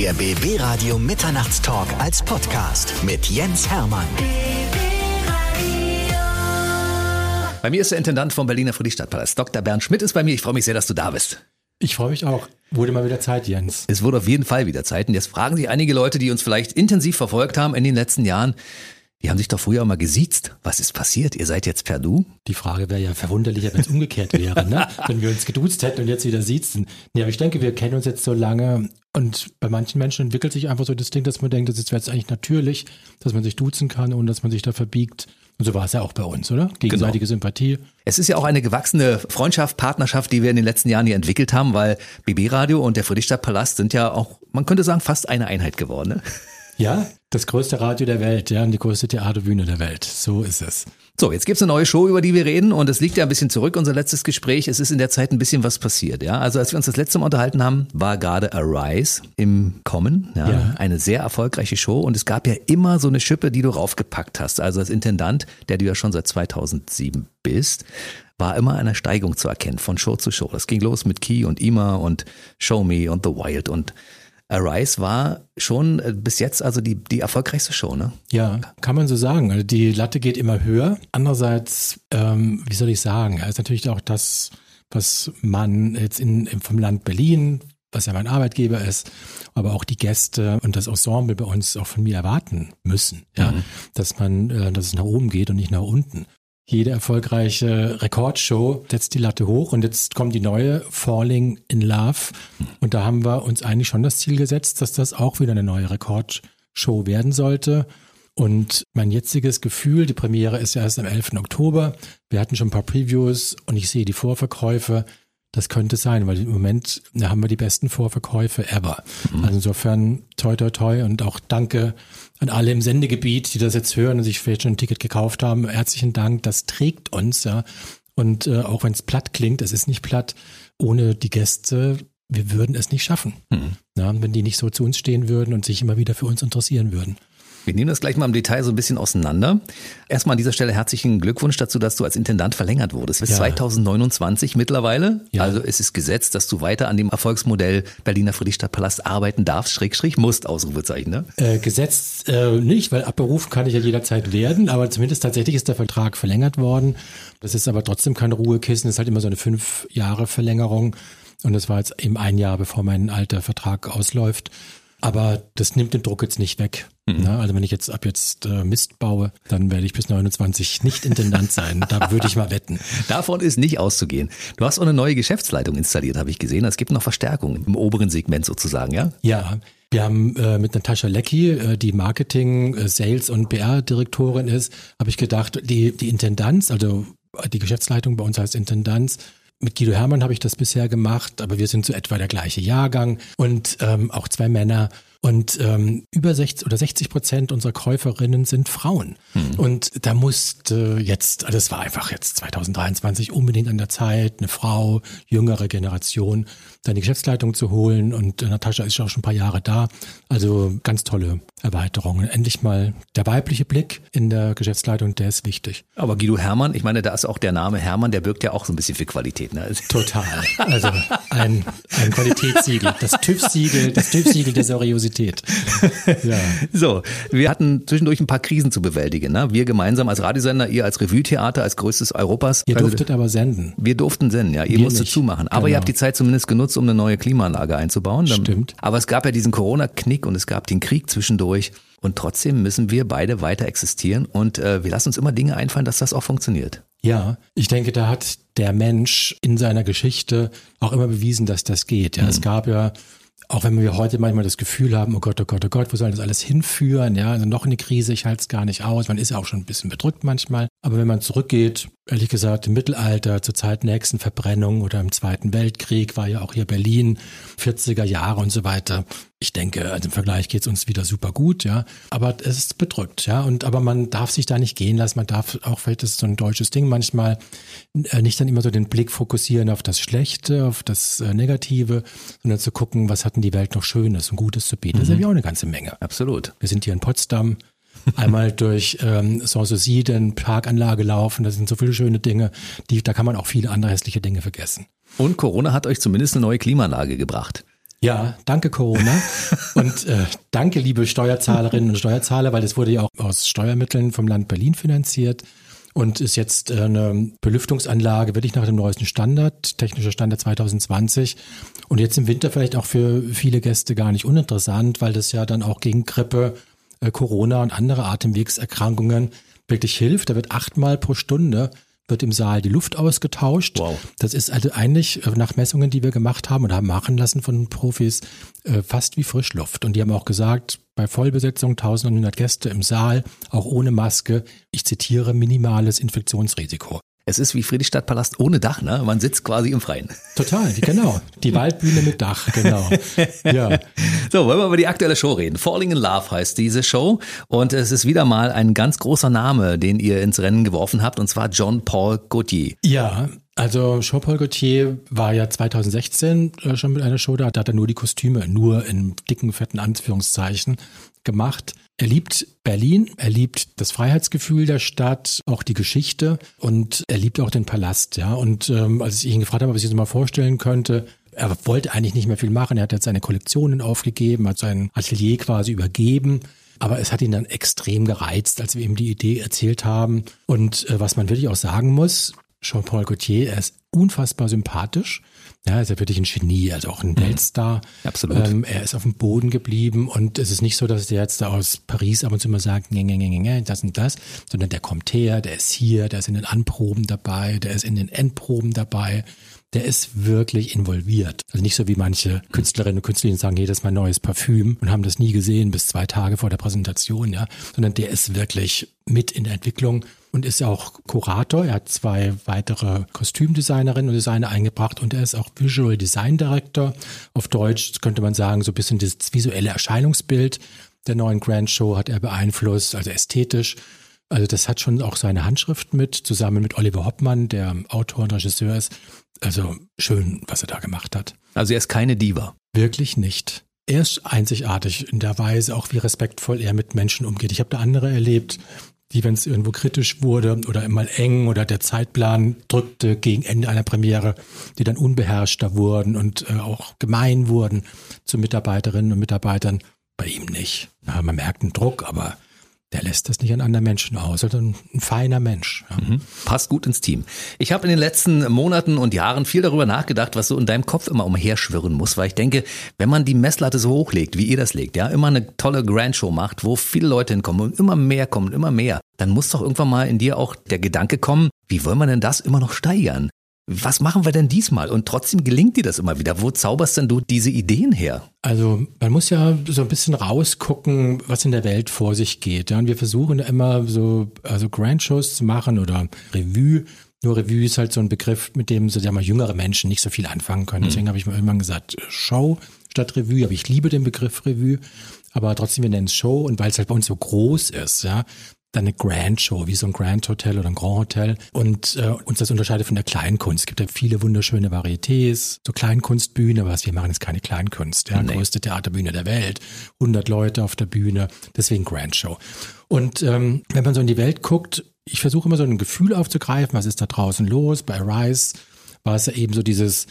Der BB Radio Mitternachtstalk als Podcast mit Jens Hermann. Bei mir ist der Intendant vom Berliner Friedrichstadtpalast. Dr. Bernd Schmidt ist bei mir. Ich freue mich sehr, dass du da bist. Ich freue mich auch. Wurde mal wieder Zeit, Jens. Es wurde auf jeden Fall wieder Zeit. Und jetzt fragen sich einige Leute, die uns vielleicht intensiv verfolgt haben in den letzten Jahren, die haben sich doch früher mal gesiezt. Was ist passiert? Ihr seid jetzt per Du? Die Frage wäre ja verwunderlicher, wenn es umgekehrt wäre, ne? wenn wir uns geduzt hätten und jetzt wieder siezen. Nee, aber ich denke, wir kennen uns jetzt so lange und bei manchen Menschen entwickelt sich einfach so das Ding, dass man denkt, das ist jetzt eigentlich natürlich, dass man sich duzen kann, ohne dass man sich da verbiegt. Und so war es ja auch bei uns, oder? Gegenseitige genau. Sympathie. Es ist ja auch eine gewachsene Freundschaft, Partnerschaft, die wir in den letzten Jahren hier entwickelt haben, weil BB Radio und der Friedrichstadtpalast sind ja auch, man könnte sagen, fast eine Einheit geworden. Ne? Ja, das größte Radio der Welt, ja, und die größte Theaterbühne der Welt. So ist es. So, jetzt gibt's eine neue Show, über die wir reden, und es liegt ja ein bisschen zurück, unser letztes Gespräch. Es ist in der Zeit ein bisschen was passiert, ja. Also als wir uns das letzte Mal unterhalten haben, war gerade Arise im Kommen, ja, ja. Eine sehr erfolgreiche Show und es gab ja immer so eine Schippe, die du raufgepackt hast. Also als Intendant, der du ja schon seit 2007 bist, war immer eine Steigung zu erkennen von Show zu Show. Das ging los mit Key und Ima und Show Me und The Wild und Arise war schon äh, bis jetzt also die, die erfolgreichste Show, ne? Ja, kann man so sagen. Also die Latte geht immer höher. Andererseits, ähm, wie soll ich sagen, ist natürlich auch das, was man jetzt in, vom Land Berlin, was ja mein Arbeitgeber ist, aber auch die Gäste und das Ensemble bei uns auch von mir erwarten müssen, ja, mhm. dass man, äh, dass es nach oben geht und nicht nach unten jede erfolgreiche Rekordshow setzt die Latte hoch und jetzt kommt die neue Falling in Love und da haben wir uns eigentlich schon das Ziel gesetzt, dass das auch wieder eine neue Rekordshow werden sollte. Und mein jetziges Gefühl, die Premiere ist ja erst am 11. Oktober. Wir hatten schon ein paar Previews und ich sehe die Vorverkäufe. Das könnte sein, weil im Moment haben wir die besten Vorverkäufe ever. Mhm. Also insofern toi toi toi und auch danke an alle im Sendegebiet, die das jetzt hören und sich vielleicht schon ein Ticket gekauft haben. Herzlichen Dank, das trägt uns, ja. Und äh, auch wenn es platt klingt, es ist nicht platt, ohne die Gäste, wir würden es nicht schaffen. Mhm. Ja, wenn die nicht so zu uns stehen würden und sich immer wieder für uns interessieren würden. Wir nehmen das gleich mal im Detail so ein bisschen auseinander. Erstmal an dieser Stelle herzlichen Glückwunsch dazu, dass du als Intendant verlängert wurdest. Bis ja. 2029 mittlerweile. Ja. Also es ist gesetzt, dass du weiter an dem Erfolgsmodell Berliner Friedrichstadtpalast arbeiten darfst, Schrägstrich musst, Ausrufezeichen, ne? Äh, gesetzt äh, nicht, weil abberufen kann ich ja jederzeit werden, aber zumindest tatsächlich ist der Vertrag verlängert worden. Das ist aber trotzdem kein Ruhekissen, das ist halt immer so eine fünf Jahre Verlängerung. Und das war jetzt eben ein Jahr, bevor mein alter Vertrag ausläuft. Aber das nimmt den Druck jetzt nicht weg. Mhm. Ja, also wenn ich jetzt ab jetzt äh, Mist baue, dann werde ich bis 29 nicht Intendant sein. da würde ich mal wetten. Davon ist nicht auszugehen. Du hast auch eine neue Geschäftsleitung installiert, habe ich gesehen. Es gibt noch Verstärkung im oberen Segment sozusagen, ja? Ja. Wir haben äh, mit Natascha Lecki, äh, die Marketing, äh, Sales und PR-Direktorin ist, habe ich gedacht, die, die Intendanz, also die Geschäftsleitung bei uns heißt Intendanz, mit Guido Hermann habe ich das bisher gemacht, aber wir sind so etwa der gleiche Jahrgang und ähm, auch zwei Männer. Und ähm, über 60 oder 60 Prozent unserer Käuferinnen sind Frauen. Mhm. Und da musste jetzt, also es war einfach jetzt 2023 unbedingt an der Zeit, eine Frau, jüngere Generation, dann die Geschäftsleitung zu holen. Und äh, Natascha ist ja auch schon ein paar Jahre da. Also ganz tolle Erweiterungen. Endlich mal der weibliche Blick in der Geschäftsleitung, der ist wichtig. Aber Guido Hermann, ich meine, da ist auch der Name Hermann, der birgt ja auch so ein bisschen für Qualität. Ne? Total. Also ein, ein Qualitätssiegel, das TÜV-Siegel, das TÜV-Siegel der Seriosität. Ja. So, wir hatten zwischendurch ein paar Krisen zu bewältigen. Ne? Wir gemeinsam als Radiosender, ihr als Revue-Theater, als größtes Europas. Ihr also durftet aber senden. Wir durften senden, ja. Ihr wir musstet nicht. zumachen. Aber genau. ihr habt die Zeit zumindest genutzt, um eine neue Klimaanlage einzubauen. Stimmt. Aber es gab ja diesen Corona-Knick und es gab den Krieg zwischendurch. Und trotzdem müssen wir beide weiter existieren und äh, wir lassen uns immer Dinge einfallen, dass das auch funktioniert. Ja, ich denke, da hat der Mensch in seiner Geschichte auch immer bewiesen, dass das geht. Ja, mhm. es gab ja auch wenn wir heute manchmal das Gefühl haben, oh Gott, oh Gott, oh Gott, wo soll das alles hinführen? Ja, also noch eine Krise, ich halte es gar nicht aus. Man ist ja auch schon ein bisschen bedrückt manchmal. Aber wenn man zurückgeht, ehrlich gesagt, im Mittelalter, zur Zeit nächsten Verbrennung oder im Zweiten Weltkrieg, war ja auch hier Berlin, 40er Jahre und so weiter. Ich denke, also im Vergleich geht es uns wieder super gut, ja. Aber es ist bedrückt, ja. Und aber man darf sich da nicht gehen lassen. Man darf auch, vielleicht ist so ein deutsches Ding manchmal, äh, nicht dann immer so den Blick fokussieren auf das Schlechte, auf das äh, Negative, sondern zu gucken, was hatten die Welt noch Schönes und Gutes zu bieten. Mhm. Das ist ja auch eine ganze Menge. Absolut. Wir sind hier in Potsdam einmal durch ähm, Sanssouci, den Parkanlage laufen. Das sind so viele schöne Dinge, die, da kann man auch viele andere hässliche Dinge vergessen. Und Corona hat euch zumindest eine neue Klimaanlage gebracht. Ja, danke Corona und äh, danke liebe Steuerzahlerinnen und Steuerzahler, weil das wurde ja auch aus Steuermitteln vom Land Berlin finanziert und ist jetzt äh, eine Belüftungsanlage wirklich nach dem neuesten Standard, technischer Standard 2020 und jetzt im Winter vielleicht auch für viele Gäste gar nicht uninteressant, weil das ja dann auch gegen Grippe, äh, Corona und andere Atemwegserkrankungen wirklich hilft. Da wird achtmal pro Stunde wird im Saal die Luft ausgetauscht. Wow. Das ist also eigentlich äh, nach Messungen, die wir gemacht haben und haben machen lassen von Profis, äh, fast wie Frischluft. Und die haben auch gesagt, bei Vollbesetzung 1100 Gäste im Saal, auch ohne Maske, ich zitiere, minimales Infektionsrisiko. Es ist wie Friedrichstadtpalast ohne Dach, ne? Man sitzt quasi im Freien. Total, genau. Die Waldbühne mit Dach, genau. Ja. So, wollen wir über die aktuelle Show reden. Falling in Love heißt diese Show und es ist wieder mal ein ganz großer Name, den ihr ins Rennen geworfen habt und zwar John Paul Gaultier. Ja, also Jean-Paul Gaultier war ja 2016 äh, schon mit einer Show da, da hat er nur die Kostüme, nur in dicken, fetten Anführungszeichen gemacht. Er liebt Berlin, er liebt das Freiheitsgefühl der Stadt, auch die Geschichte und er liebt auch den Palast, ja. Und ähm, als ich ihn gefragt habe, ob ich sich das mal vorstellen könnte, er wollte eigentlich nicht mehr viel machen. Er hat jetzt seine Kollektionen aufgegeben, hat sein Atelier quasi übergeben. Aber es hat ihn dann extrem gereizt, als wir ihm die Idee erzählt haben. Und äh, was man wirklich auch sagen muss, Jean-Paul Gaultier, er ist unfassbar sympathisch. Ja, ist ja wirklich ein Genie, also auch ein mhm. Weltstar. Absolut. Ähm, er ist auf dem Boden geblieben und es ist nicht so, dass der jetzt da aus Paris ab und zu mal sagt, nee, nee, nee, nee, das und das, sondern der kommt her, der ist hier, der ist in den Anproben dabei, der ist in den Endproben dabei. Der ist wirklich involviert. Also nicht so wie manche Künstlerinnen und Künstler, sagen, hey, das ist mein neues Parfüm und haben das nie gesehen bis zwei Tage vor der Präsentation, ja, sondern der ist wirklich mit in der Entwicklung und ist auch Kurator. Er hat zwei weitere Kostümdesignerinnen und Designer eingebracht und er ist auch Visual Design Director. Auf Deutsch könnte man sagen, so ein bisschen das visuelle Erscheinungsbild der neuen Grand Show hat er beeinflusst, also ästhetisch. Also das hat schon auch seine Handschrift mit, zusammen mit Oliver Hoppmann, der Autor und Regisseur ist. Also schön, was er da gemacht hat. Also er ist keine Diva. Wirklich nicht. Er ist einzigartig in der Weise, auch wie respektvoll er mit Menschen umgeht. Ich habe da andere erlebt, die, wenn es irgendwo kritisch wurde oder mal eng oder der Zeitplan drückte gegen Ende einer Premiere, die dann unbeherrschter wurden und äh, auch gemein wurden zu Mitarbeiterinnen und Mitarbeitern. Bei ihm nicht. Ja, man merkt einen Druck, aber der lässt das nicht an anderen Menschen aus, sondern ein feiner Mensch. Ja. Mhm. Passt gut ins Team. Ich habe in den letzten Monaten und Jahren viel darüber nachgedacht, was so in deinem Kopf immer umherschwirren muss, weil ich denke, wenn man die Messlatte so hochlegt, wie ihr das legt, ja, immer eine tolle Grand Show macht, wo viele Leute hinkommen und immer mehr kommen, immer mehr, dann muss doch irgendwann mal in dir auch der Gedanke kommen, wie wollen wir denn das immer noch steigern? Was machen wir denn diesmal? Und trotzdem gelingt dir das immer wieder. Wo zauberst denn du diese Ideen her? Also man muss ja so ein bisschen rausgucken, was in der Welt vor sich geht. Ja, und wir versuchen immer so also Grand Shows zu machen oder Revue. Nur Revue ist halt so ein Begriff, mit dem so, mal jüngere Menschen nicht so viel anfangen können. Mhm. Deswegen mhm. habe ich mir irgendwann gesagt, Show statt Revue. Aber ich liebe den Begriff Revue. Aber trotzdem, wir nennen es Show. Und weil es halt bei uns so groß ist, ja, dann eine Grand Show, wie so ein Grand Hotel oder ein Grand Hotel. Und äh, uns das unterscheidet von der Kleinkunst. Es gibt ja viele wunderschöne Varietés, so Kleinkunstbühne, was wir machen, ist keine Kleinkunst. Ja, nee. größte Theaterbühne der Welt, 100 Leute auf der Bühne, deswegen Grand Show. Und ähm, wenn man so in die Welt guckt, ich versuche immer so ein Gefühl aufzugreifen, was ist da draußen los. Bei Rise war es ja eben so dieses,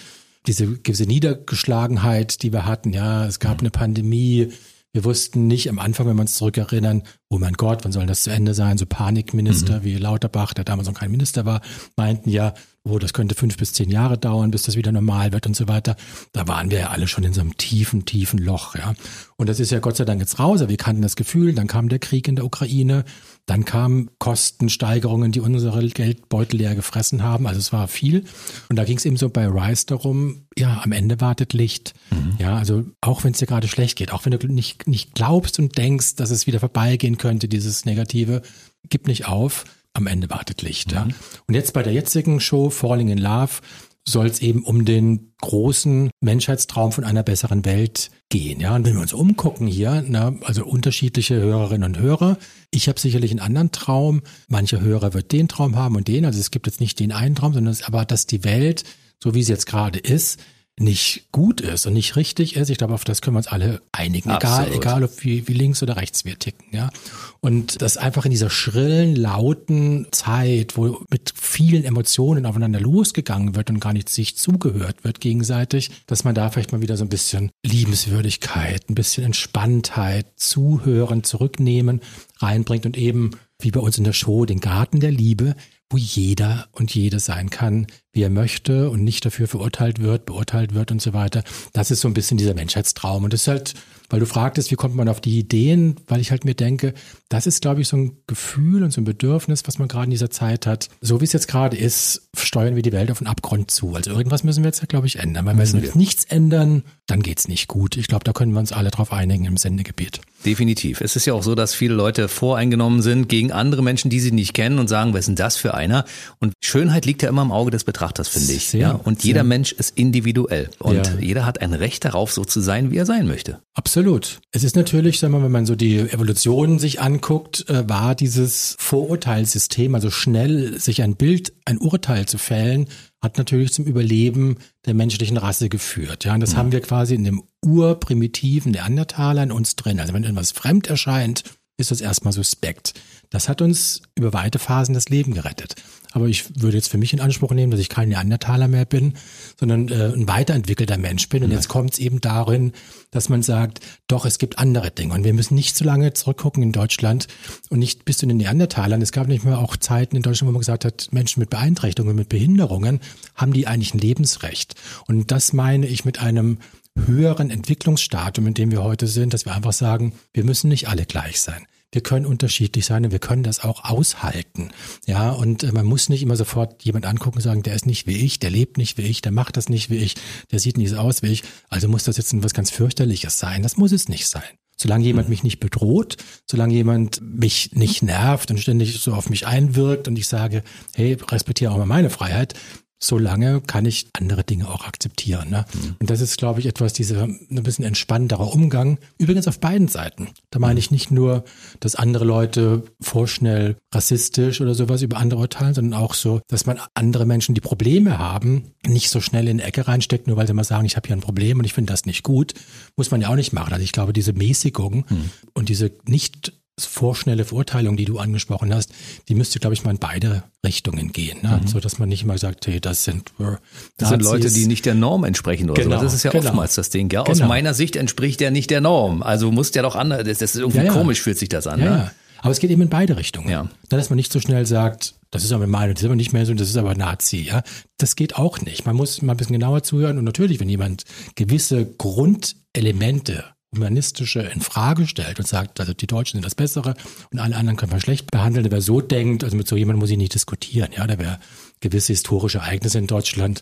diese gewisse Niedergeschlagenheit, die wir hatten. Ja, es gab mhm. eine Pandemie, wir wussten nicht am Anfang, wenn wir uns zurückerinnern, oh mein Gott, wann soll das zu Ende sein? So Panikminister mhm. wie Lauterbach, der damals noch kein Minister war, meinten ja, oh, das könnte fünf bis zehn Jahre dauern, bis das wieder normal wird und so weiter. Da waren wir ja alle schon in so einem tiefen, tiefen Loch, ja. Und das ist ja Gott sei Dank jetzt raus, aber wir kannten das Gefühl, dann kam der Krieg in der Ukraine, dann kamen Kostensteigerungen, die unsere Geldbeutel leer gefressen haben. Also es war viel. Und da ging es eben so bei Rise darum, ja, am Ende wartet Licht. Mhm. Ja, also auch wenn es dir gerade schlecht geht, auch wenn du nicht, nicht glaubst und denkst, dass es wieder vorbeigehen könnte, dieses Negative, gib nicht auf. Am Ende wartet Licht. Mhm. Ja. Und jetzt bei der jetzigen Show Falling in Love soll es eben um den großen Menschheitstraum von einer besseren Welt gehen. Ja, und wenn wir uns umgucken hier, na, also unterschiedliche Hörerinnen und Hörer, ich habe sicherlich einen anderen Traum. Manche Hörer wird den Traum haben und den. Also es gibt jetzt nicht den einen Traum, sondern es, aber dass die Welt, so wie sie jetzt gerade ist, nicht gut ist und nicht richtig ist. Ich glaube, auf das können wir uns alle einigen, egal, Absolut. egal ob wie, wie links oder rechts wir ticken, ja. Und das einfach in dieser schrillen, lauten Zeit, wo mit vielen Emotionen aufeinander losgegangen wird und gar nicht sich zugehört wird gegenseitig, dass man da vielleicht mal wieder so ein bisschen Liebenswürdigkeit, ein bisschen Entspanntheit, Zuhören, Zurücknehmen reinbringt und eben wie bei uns in der Show, den Garten der Liebe, wo jeder und jede sein kann, wie er möchte und nicht dafür verurteilt wird, beurteilt wird und so weiter. Das ist so ein bisschen dieser Menschheitstraum. Und das ist halt, weil du fragtest, wie kommt man auf die Ideen, weil ich halt mir denke, das ist, glaube ich, so ein Gefühl und so ein Bedürfnis, was man gerade in dieser Zeit hat. So wie es jetzt gerade ist, steuern wir die Welt auf den Abgrund zu. Also irgendwas müssen wir jetzt, glaube ich, ändern. Weil wenn wir jetzt nichts ändern, dann geht's nicht gut. Ich glaube, da können wir uns alle drauf einigen im Sendegebiet. Definitiv. Es ist ja auch so, dass viele Leute voreingenommen sind gegen andere Menschen, die sie nicht kennen und sagen, was ist denn das für einer? Und Schönheit liegt ja immer im Auge des Betrachters, finde ich. Sehr, ja? Und jeder sehr. Mensch ist individuell. Und Ja. jeder hat ein Recht darauf, so zu sein, wie er sein möchte. Absolut. Es ist natürlich, sagen wir, mal, wenn man so die Evolution sich anguckt, äh, war dieses Vorurteilssystem, also schnell sich ein Bild, ein Urteil zu fällen, hat natürlich zum Überleben der menschlichen Rasse geführt. Ja, und das haben wir quasi in dem urprimitiven Neandertaler in uns drin. Also wenn irgendwas fremd erscheint, ist das erstmal suspekt. Das hat uns über weite Phasen das Leben gerettet. Aber ich würde jetzt für mich in Anspruch nehmen, dass ich kein Neandertaler mehr bin, sondern äh, ein weiterentwickelter Mensch bin. Und jetzt kommt es eben darin, dass man sagt, doch, es gibt andere Dinge. Und wir müssen nicht so lange zurückgucken in Deutschland und nicht bis zu den Neandertalern. Es gab nicht mehr auch Zeiten in Deutschland, wo man gesagt hat, Menschen mit Beeinträchtigungen, mit Behinderungen, haben die eigentlich ein Lebensrecht. Und das meine ich mit einem höheren Entwicklungsstadium, in dem wir heute sind, dass wir einfach sagen, wir müssen nicht alle gleich sein. Wir können unterschiedlich sein und wir können das auch aushalten. Ja, und äh, man muss nicht immer sofort jemand angucken und sagen, der ist nicht wie ich, der lebt nicht wie ich, der macht das nicht wie ich, der sieht nicht so aus wie ich. Also muss das jetzt was ganz fürchterliches sein. Das muss es nicht sein. Solange jemand mich nicht bedroht, solange jemand mich nicht nervt und ständig so auf mich einwirkt und ich sage, hey, respektiere auch mal meine Freiheit, solange kann ich andere Dinge auch akzeptieren. Ne? Und das ist, glaube ich, etwas, dieser ein bisschen entspannterer Umgang. Übrigens auf beiden Seiten. Da meine ich nicht nur, dass andere Leute vorschnell rassistisch oder sowas über andere urteilen, sondern auch so, dass man andere Menschen, die Probleme haben, nicht so schnell in eine Ecke reinsteckt, nur weil sie mal sagen, ich habe hier ein Problem und ich finde das nicht gut. Muss man ja auch nicht machen. Also ich glaube, diese Mäßigung und diese nicht vorschnelle Verurteilung, die du angesprochen hast, die müsste, glaube ich, mal in beide Richtungen gehen, ne? so dass man nicht immer sagt, hey, das sind äh, Das sind. Leute, die nicht der Norm entsprechen oder Genau, so. Das ist ja genau. oftmals das Ding. Ja? Aus Genau. meiner Sicht entspricht der nicht der Norm. Also muss der doch anders. Das ist irgendwie Ja, ja. komisch, fühlt sich das an. Ja, ne? Aber es geht eben in beide Richtungen. Ja. Dann, dass man nicht so schnell sagt, das ist aber meine, das ist aber nicht mehr so, das ist aber Nazi, ja. Das geht auch nicht. Man muss mal ein bisschen genauer zuhören und natürlich, wenn jemand gewisse Grundelemente humanistische in Frage stellt und sagt, also die Deutschen sind das Bessere und alle anderen können wir schlecht behandeln, wer so denkt, also mit so jemandem muss ich nicht diskutieren, ja, der wer gewisse historische Ereignisse in Deutschland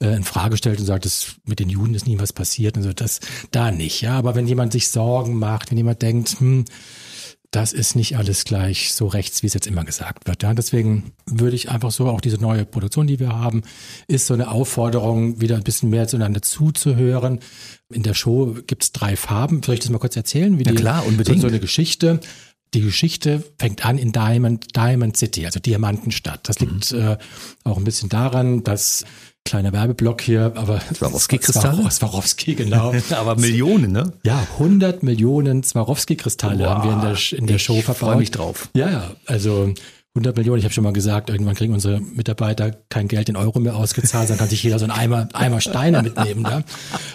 äh, in Frage stellt und sagt, das, mit den Juden ist nie was passiert und so, das da nicht, ja, aber wenn jemand sich Sorgen macht, wenn jemand denkt, hm, das ist nicht alles gleich so rechts, wie es jetzt immer gesagt wird. Ja, deswegen würde ich einfach so, auch diese neue Produktion, die wir haben, ist so eine Aufforderung, wieder ein bisschen mehr zueinander zuzuhören. In der Show gibt es drei Farben. Soll ich das mal kurz erzählen? Wie Ja, die, klar, unbedingt. So eine Geschichte. Die Geschichte fängt an in Diamond, Diamond City, also Diamantenstadt. Das liegt Mhm. äh, auch ein bisschen daran, dass kleiner Werbeblock hier, aber Swarovski-Kristalle? Swar- Swarovski, genau. Aber Millionen, ne? Ja, 100 Millionen Swarovski-Kristalle Wow. haben wir in der, in der Ich Show verbaut. freu mich drauf. Ja, ja, also 100 Millionen. Ich habe schon mal gesagt, irgendwann kriegen unsere Mitarbeiter kein Geld in Euro mehr ausgezahlt, dann kann sich jeder so einen Eimer, Eimer Steine mitnehmen. Ja.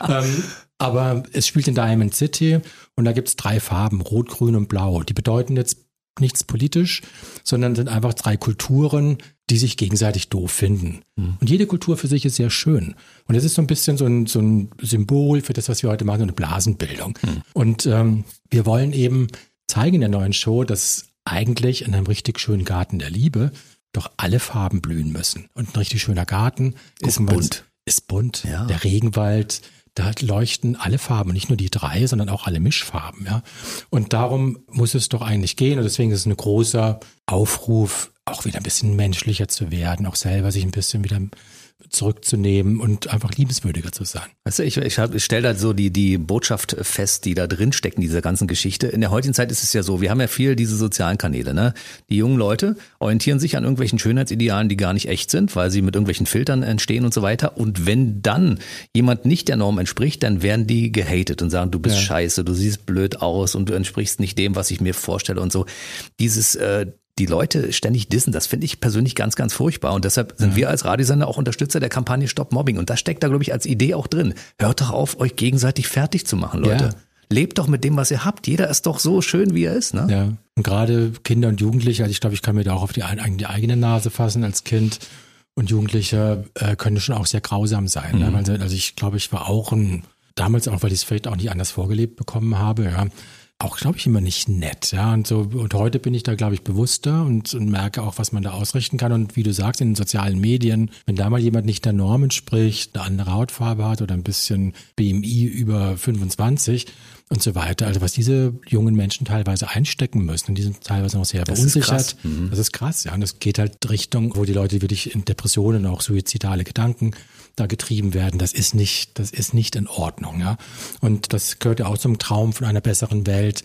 Ähm, aber es spielt in Diamond City und da gibt's drei Farben, Rot, Grün und Blau. Die bedeuten jetzt nichts politisch, sondern sind einfach drei Kulturen, die sich gegenseitig doof finden. Und jede Kultur für sich ist sehr schön. Und es ist so ein bisschen so ein, so ein Symbol für das, was wir heute machen, so eine Blasenbildung. Und ähm, wir wollen eben zeigen in der neuen Show, dass eigentlich in einem richtig schönen Garten der Liebe doch alle Farben blühen müssen. Und ein richtig schöner Garten Ist gucken bunt. Ist bunt. Ja. Der Regenwald, da leuchten alle Farben, nicht nur die drei, sondern auch alle Mischfarben. Ja. Und darum muss es doch eigentlich gehen. Und deswegen ist es ein großer Aufruf, auch wieder ein bisschen menschlicher zu werden, auch selber sich ein bisschen wieder zurückzunehmen und einfach liebenswürdiger zu sein. Weißt du, ich, ich, ich stelle da so die, die Botschaft fest, die da drin steckt in dieser ganzen Geschichte. In der heutigen Zeit ist es ja so, wir haben ja viel diese sozialen Kanäle. Ne? Die jungen Leute orientieren sich an irgendwelchen Schönheitsidealen, die gar nicht echt sind, weil sie mit irgendwelchen Filtern entstehen und so weiter. Und wenn dann jemand nicht der Norm entspricht, dann werden die gehatet und sagen, du bist ja. scheiße, du siehst blöd aus und du entsprichst nicht dem, was ich mir vorstelle und so. Dieses äh, die Leute ständig dissen, das finde ich persönlich ganz, ganz furchtbar. Und deshalb sind ja. wir als Radiosender auch Unterstützer der Kampagne Stop Mobbing. Und das steckt da, glaube ich, als Idee auch drin. Hört doch auf, euch gegenseitig fertig zu machen, Leute. Ja. Lebt doch mit dem, was ihr habt. Jeder ist doch so schön, wie er ist. Ne? Ja, und gerade Kinder und Jugendliche, also ich glaube, ich kann mir da auch auf die, die eigene Nase fassen als Kind. Und Jugendliche äh, können schon auch sehr grausam sein. Ne? Mhm. Ne? Also ich glaube, ich war auch ein, damals auch, weil ich es vielleicht auch nicht anders vorgelebt bekommen habe, ja, auch, glaube ich, immer nicht nett. Ja, und so, und heute bin ich da, glaube ich, bewusster und, und merke auch, was man da ausrichten kann. Und wie du sagst, in den sozialen Medien, wenn da mal jemand nicht der Norm entspricht, eine andere Hautfarbe hat oder ein bisschen BMI über 25 und so weiter. Also was diese jungen Menschen teilweise einstecken müssen, und die sind teilweise noch sehr das verunsichert. Ist mhm. Das ist krass, ja. Und das geht halt Richtung, wo die Leute wirklich in Depressionen, auch suizidale Gedanken da getrieben werden, das ist nicht, das ist nicht in Ordnung, ja. Und das gehört ja auch zum Traum von einer besseren Welt,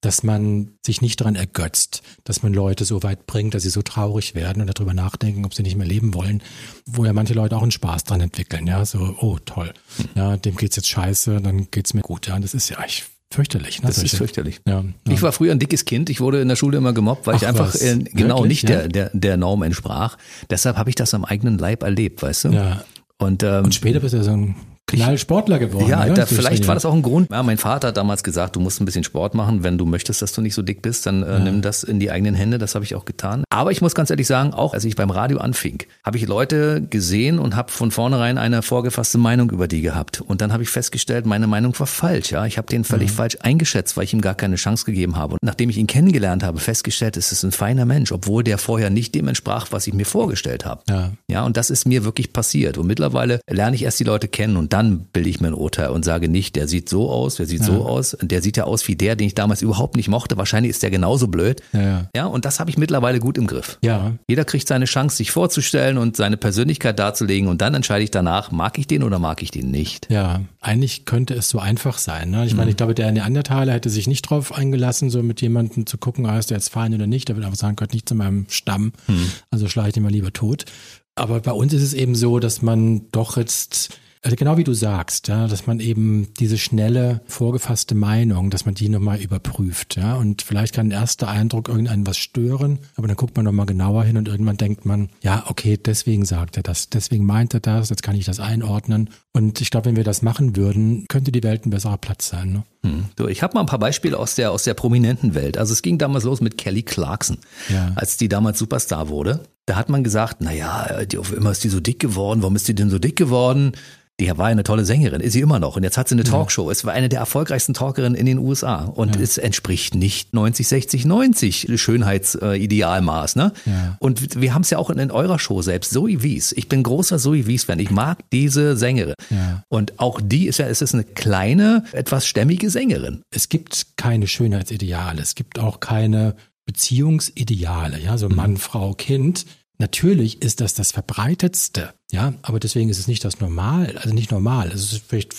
dass man sich nicht daran ergötzt, dass man Leute so weit bringt, dass sie so traurig werden und darüber nachdenken, ob sie nicht mehr leben wollen, wo ja manche Leute auch einen Spaß dran entwickeln, ja, so, oh toll, ja, dem geht's jetzt scheiße, dann geht's mir gut, ja, und das ist ja, ich Fürchterlich, ne? Das ist fürchterlich. Ja, ja, Ich war früher ein dickes Kind. Ich wurde in der Schule immer gemobbt, weil Ach, ich einfach äh, genau Wirklich? nicht ja? der, der, der Norm entsprach. Deshalb habe ich das am eigenen Leib erlebt, weißt du? Ja. Und, ähm, und später bist du ja so ein Knallsportler geworden. Ja, da, vielleicht war das auch ein Grund. Ja, mein Vater hat damals gesagt, du musst ein bisschen Sport machen. Wenn du möchtest, dass du nicht so dick bist, dann äh, ja. nimm das in die eigenen Hände. Das habe ich auch getan. Aber ich muss ganz ehrlich sagen, auch als ich beim Radio anfing, habe ich Leute gesehen und habe von vornherein eine vorgefasste Meinung über die gehabt. Und dann habe ich festgestellt, meine Meinung war falsch. Ja, ich habe den völlig mhm. falsch eingeschätzt, weil ich ihm gar keine Chance gegeben habe. Und nachdem ich ihn kennengelernt habe, festgestellt, es ist ein feiner Mensch, obwohl der vorher nicht dem entsprach, was ich mir vorgestellt habe. Ja. ja, und das ist mir wirklich passiert. Und mittlerweile lerne ich erst die Leute kennen und dann bilde ich mir Urteil und sage nicht, der sieht so aus, der sieht ja. so aus, der sieht ja aus wie der, den ich damals überhaupt nicht mochte. Wahrscheinlich ist der genauso blöd. Ja, ja. ja und das habe ich mittlerweile gut im Griff. Ja. Jeder kriegt seine Chance, sich vorzustellen und seine Persönlichkeit darzulegen und dann entscheide ich danach, mag ich den oder mag ich den nicht. Ja, eigentlich könnte es so einfach sein. Ne? Ich meine, mhm. ich glaube, der Neandertaler hätte sich nicht drauf eingelassen, so mit jemandem zu gucken, ah, ist der jetzt fein oder nicht. Der würde einfach sagen, gehört nicht zu meinem Stamm. Mhm. Also schlage ich den mal lieber tot. Aber bei uns ist es eben so, dass man doch jetzt also genau wie du sagst, ja, dass man eben diese schnelle, vorgefasste Meinung, dass man die nochmal überprüft, ja. Und vielleicht kann ein erster Eindruck irgendeinen was stören, aber dann guckt man nochmal genauer hin und irgendwann denkt man, ja, okay, deswegen sagt er das, deswegen meint er das, jetzt kann ich das einordnen. Und ich glaube, wenn wir das machen würden, könnte die Welt ein besserer Platz sein. Ne? Hm. So, ich habe mal ein paar Beispiele aus der, aus der prominenten Welt. Also es ging damals los mit Kelly Clarkson, ja. als die damals Superstar wurde. Da hat man gesagt, naja, die, auf immer ist die so dick geworden, warum ist die denn so dick geworden? Die war eine tolle Sängerin, ist sie immer noch. Und jetzt hat sie eine Talkshow. Es war eine der erfolgreichsten Talkerinnen in den USA. Und ja. es entspricht nicht 90, 60, 90 Schönheitsidealmaß. Ne? Ja. Und wir haben es ja auch in, in, eurer Show selbst. Zoe Wies. Ich bin großer Zoe Wies-Fan. Ich mag diese Sängerin. Ja. Und auch die ist ja, es ist eine kleine, etwas stämmige Sängerin. Es gibt keine Schönheitsideale. Es gibt auch keine Beziehungsideale. Ja, so. Mann, Frau, Kind. Natürlich ist das das verbreitetste, ja, aber deswegen ist es nicht das Normal, also nicht normal. Es ist vielleicht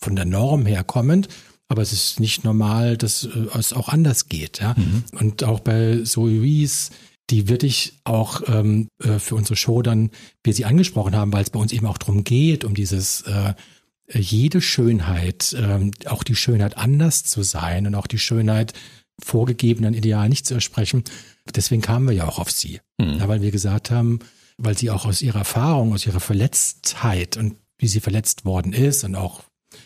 von der Norm her kommend, aber es ist nicht normal, dass äh, es auch anders geht, ja. Mhm. Und auch bei Zoe Rees, die wirklich auch ähm, äh, für unsere Show dann, wir sie angesprochen haben, weil es bei uns eben auch darum geht, um dieses äh, jede Schönheit, äh, auch die Schönheit anders zu sein und auch die Schönheit vorgegebenen Ideal nicht zu ersprechen. Deswegen kamen wir ja auch auf sie. Mhm. Ja, weil wir gesagt haben, weil sie auch aus ihrer Erfahrung, aus ihrer Verletztheit und wie sie verletzt worden ist und auch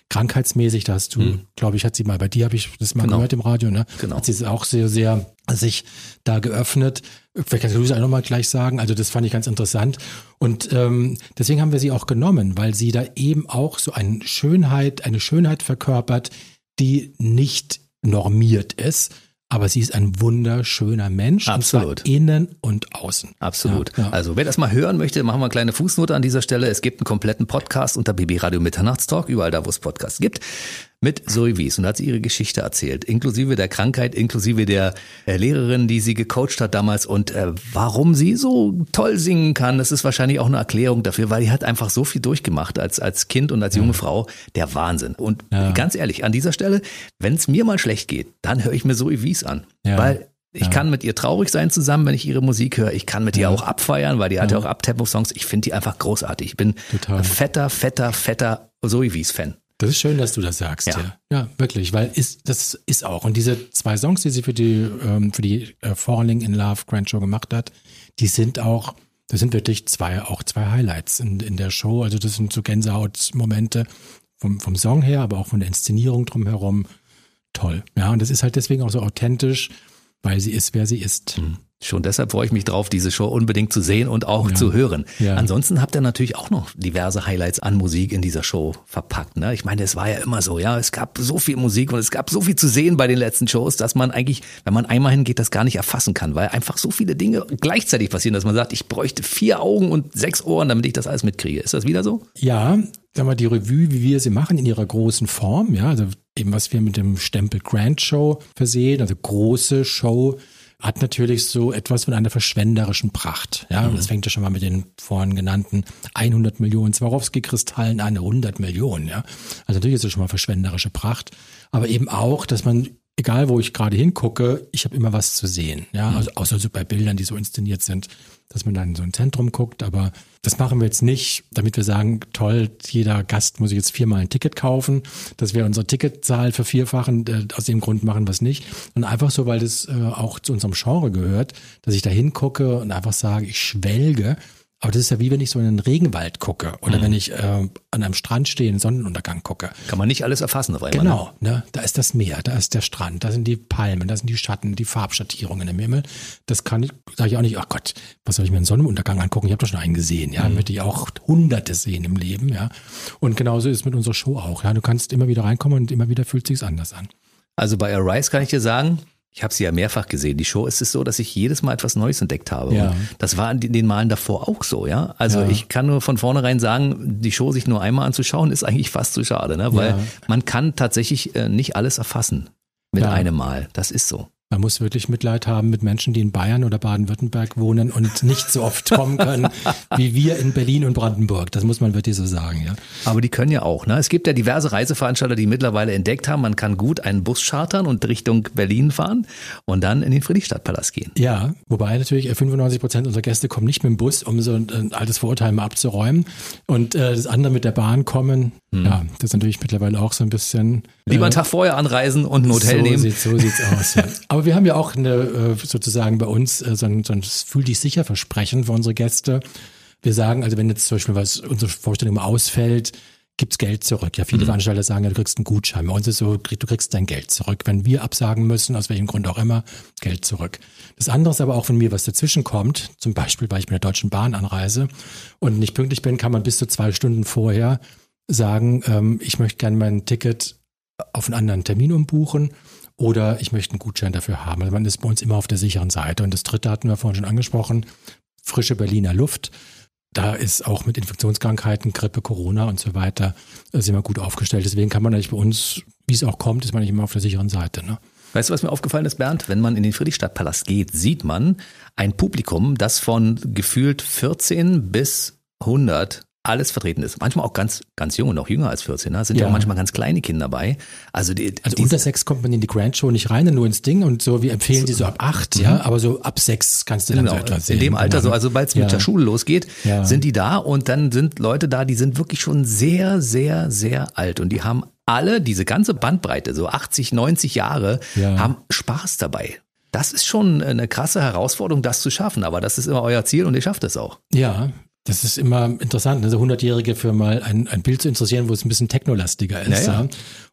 krankheitsmäßig, da hast du, mhm. glaube ich, hat sie mal bei dir, habe ich das mal genau. gehört im Radio, ne? Genau. Hat sie auch sehr, sehr sich da geöffnet. Vielleicht kannst du es auch nochmal gleich sagen. Also das fand ich ganz interessant. Und ähm, deswegen haben wir sie auch genommen, weil sie da eben auch so eine Schönheit, eine Schönheit verkörpert, die nicht normiert ist, aber sie ist ein wunderschöner Mensch. Absolut. Innen und außen. Absolut. Ja, ja. Also wer das mal hören möchte, machen wir eine kleine Fußnote an dieser Stelle. Es gibt einen kompletten Podcast unter BB Radio Mitternachtstalk, überall da, wo es Podcasts gibt. Mit Zoe Wies und hat sie ihre Geschichte erzählt, inklusive der Krankheit, inklusive der äh, Lehrerin, die sie gecoacht hat damals und äh, warum sie so toll singen kann. Das ist wahrscheinlich auch eine Erklärung dafür, weil die hat einfach so viel durchgemacht als, als Kind und als junge ja. Frau. Der Wahnsinn. Und ja. ganz ehrlich, an dieser Stelle, wenn es mir mal schlecht geht, dann höre ich mir Zoe Wies an. Ja. Weil ich ja. kann mit ihr traurig sein zusammen, wenn ich ihre Musik höre. Ich kann mit ja. ihr auch abfeiern, weil die hat ja, auch Abtempo-Songs. Ich finde die einfach großartig. Ich bin Total. fetter, fetter, fetter Zoe Wies-Fan. Das ist schön, dass du das sagst. Ja, ja. ja wirklich, weil ist, das ist auch. Und diese zwei Songs, die sie für die, ähm, für die äh, Falling in Love Grand Show gemacht hat, die sind auch, das sind wirklich zwei, auch zwei Highlights in, in der Show. Also das sind so Gänsehaut-Momente vom, vom Song her, aber auch von der Inszenierung drumherum. Toll. Ja, und das ist halt deswegen auch so authentisch, weil sie ist, wer sie ist. Mhm. Schon deshalb freue ich mich drauf, diese Show unbedingt zu sehen und auch ja. zu hören. Ja. Ansonsten habt ihr natürlich auch noch diverse Highlights an Musik in dieser Show verpackt. Ne? Ich meine, es war ja immer so, ja, es gab so viel Musik und es gab so viel zu sehen bei den letzten Shows, dass man eigentlich, wenn man einmal hingeht, das gar nicht erfassen kann, weil einfach so viele Dinge gleichzeitig passieren, dass man sagt, ich bräuchte vier Augen und sechs Ohren, damit ich das alles mitkriege. Ist das wieder so? Ja, sag mal, die Revue, wie wir sie machen, in ihrer großen Form, ja, also eben was wir mit dem Stempel Grand Show versehen, also große Show, hat natürlich so etwas von einer verschwenderischen Pracht. Ja, mhm. das fängt ja schon mal mit den vorhin genannten 100 Millionen Swarovski-Kristallen an, 100 Millionen. Ja, also natürlich ist es schon mal verschwenderische Pracht, aber eben auch, dass man egal wo ich gerade hingucke, ich habe immer was zu sehen. Ja, mhm. also außer so bei Bildern, die so inszeniert sind, dass man dann in so ein Zentrum guckt. Aber das machen wir jetzt nicht, damit wir sagen, toll, jeder Gast muss jetzt viermal ein Ticket kaufen, dass wir unsere Ticketzahl vervierfachen. Äh, aus dem Grund machen wir es nicht. Und einfach so, weil das äh, auch zu unserem Genre gehört, dass ich da hingucke und einfach sage, ich schwelge aber das ist ja wie wenn ich so in den Regenwald gucke oder mhm. wenn ich äh, an einem Strand stehe, in den Sonnenuntergang gucke. Kann man nicht alles erfassen auf einmal. Genau, ne? ne? da ist das Meer, da ist der Strand, da sind die Palmen, da sind die Schatten, die Farbschattierungen im Himmel. Das kann ich, sage ich auch nicht, ach Gott, was soll ich mir einen Sonnenuntergang angucken? Ich habe doch schon einen gesehen, ja, mhm. möchte ich auch hunderte sehen im Leben, ja. Und genauso ist es mit unserer Show auch, ja. Du kannst immer wieder reinkommen und immer wieder fühlt sich's anders an. Also bei Arise kann ich dir sagen, ich habe sie ja mehrfach gesehen. Die Show ist es so, dass ich jedes Mal etwas Neues entdeckt habe. Ja. Und das war in den Malen davor auch so, ja. Also ja. ich kann nur von vornherein sagen, die Show sich nur einmal anzuschauen, ist eigentlich fast zu schade, ne? Weil ja. man kann tatsächlich äh, nicht alles erfassen mit einem Mal. Das ist so. Man muss wirklich Mitleid haben mit Menschen, die in Bayern oder Baden-Württemberg wohnen und nicht so oft kommen können wie wir in Berlin und Brandenburg. Das muss man wirklich so sagen, ja. Aber die können ja auch, ne? Es gibt ja diverse Reiseveranstalter, die mittlerweile entdeckt haben, man kann gut einen Bus chartern und Richtung Berlin fahren und dann in den Friedrichstadtpalast gehen. Ja, wobei natürlich 95 Prozent unserer Gäste kommen nicht mit dem Bus, um so ein altes Vorurteil mal abzuräumen und äh, das andere mit der Bahn kommen. Hm. Ja, das ist natürlich mittlerweile auch so ein bisschen. Lieber einen äh, Tag vorher anreisen und ein Hotel so nehmen. Sieht, so sieht's aus, ja. Aber wir haben ja auch eine, äh, sozusagen bei uns äh, so ein, so ein Fühl dich sicher Versprechen für unsere Gäste. Wir sagen, also wenn jetzt zum Beispiel was unsere Vorstellung ausfällt, gibt's Geld zurück. Ja, viele mhm. Veranstalter sagen, ja, du kriegst einen Gutschein. Bei uns ist so, du kriegst dein Geld zurück. Wenn wir absagen müssen, aus welchem Grund auch immer, Geld zurück. Das andere ist aber auch, wenn mir was dazwischen kommt, zum Beispiel, weil ich mit der Deutschen Bahn anreise und nicht pünktlich bin, kann man bis zu zwei Stunden vorher sagen, ähm, ich möchte gerne mein Ticket auf einen anderen Termin umbuchen oder ich möchte einen Gutschein dafür haben. Also man ist bei uns immer auf der sicheren Seite. Und das dritte hatten wir vorhin schon angesprochen, frische Berliner Luft. Da ist auch mit Infektionskrankheiten, Grippe, Corona und so weiter, äh, sind wir gut aufgestellt. Deswegen kann man eigentlich bei uns, wie es auch kommt, ist man nicht immer auf der sicheren Seite. Ne? Weißt du, was mir aufgefallen ist, Bernd? Wenn man in den Friedrichstadtpalast geht, sieht man ein Publikum, das von gefühlt 14 bis 100 alles vertreten ist. Manchmal auch ganz, ganz jung auch jünger als 14. Ne? Sind ja. ja auch manchmal ganz kleine Kinder dabei. Also, die, also unter sechs kommt man in die Grand Show nicht rein, nur ins Ding und so, wir empfehlen die so ab acht, mhm. ja, aber so ab sechs kannst du dann genau, so etwas sehen. In dem Alter so, also sobald es mit der Schule losgeht, ja. sind die da und dann sind Leute da, die sind wirklich schon sehr, sehr, sehr alt und die haben alle, diese ganze Bandbreite, so 80, 90 Jahre, ja. haben Spaß dabei. Das ist schon eine krasse Herausforderung, das zu schaffen, aber das ist immer euer Ziel und ihr schafft es auch. Ja, das ist immer interessant, also 100-Jährige für mal ein, ein Bild zu interessieren, wo es ein bisschen technolastiger ist. Ja, ja.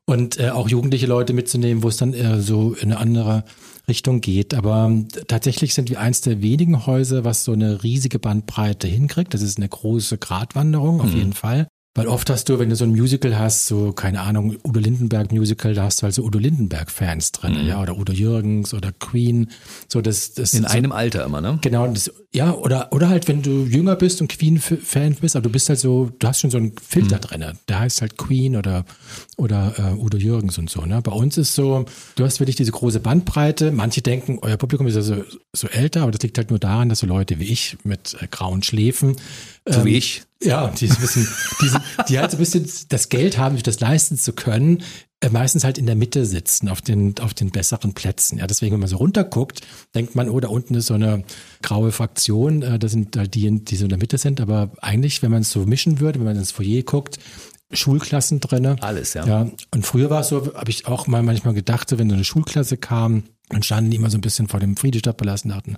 Und äh, auch jugendliche Leute mitzunehmen, wo es dann eher so in eine andere Richtung geht. Aber ähm, tatsächlich sind wir eins der wenigen Häuser, was so eine riesige Bandbreite hinkriegt. Das ist eine große Gratwanderung, auf mhm. jeden Fall. Weil oft hast du, wenn du so ein Musical hast, so, keine Ahnung, Udo Lindenberg Musical, da hast du halt so Udo Lindenberg-Fans drin, mhm. ja, oder Udo Jürgens oder Queen. So, das, das In so, einem Alter immer, ne? Genau, das, ja, oder, oder halt, wenn du jünger bist und Queen-Fan bist, aber du bist halt so, du hast schon so einen Filter mhm. drin. Der heißt halt Queen oder, oder äh, Udo Jürgens und so, ne? Bei uns ist so, du hast wirklich diese große Bandbreite. Manche denken, euer Publikum ist ja so, so älter, aber das liegt halt nur daran, dass so Leute wie ich mit äh, grauen Schläfen so wie ähm, ich. Ja, die, ein bisschen, die, die halt so ein bisschen das Geld haben, sich das leisten zu können, äh, meistens halt in der Mitte sitzen, auf den, auf den besseren Plätzen. Ja, deswegen, wenn man so runterguckt, denkt man, oh, da unten ist so eine graue Fraktion, äh, das sind halt die, die so in der Mitte sind. Aber eigentlich, wenn man es so mischen würde, wenn man ins Foyer guckt, Schulklassen drinne. Alles, ja. Ja. Und früher war es so, habe ich auch mal manchmal gedacht, wenn so eine Schulklasse kam, dann standen die immer so ein bisschen vor dem Friedrichstadtpalast und dachten,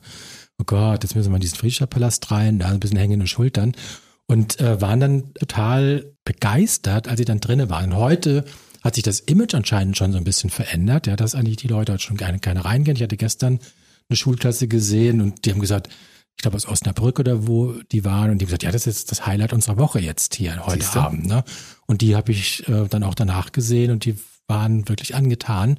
oh Gott, jetzt müssen wir in diesen Friedrichstadtpalast rein, da ein bisschen hängende Schultern. Und äh, waren dann total begeistert, als sie dann drinnen waren. Heute hat sich das Image anscheinend schon so ein bisschen verändert, ja, dass eigentlich die Leute halt schon gerne, gerne reingehen. Ich hatte gestern eine Schulklasse gesehen und die haben gesagt, ich glaube aus Osnabrück oder wo die waren und die haben gesagt, ja, das ist das Highlight unserer Woche jetzt hier heute Siehste? Abend. Ne? Und die habe ich äh, dann auch danach gesehen und die waren wirklich angetan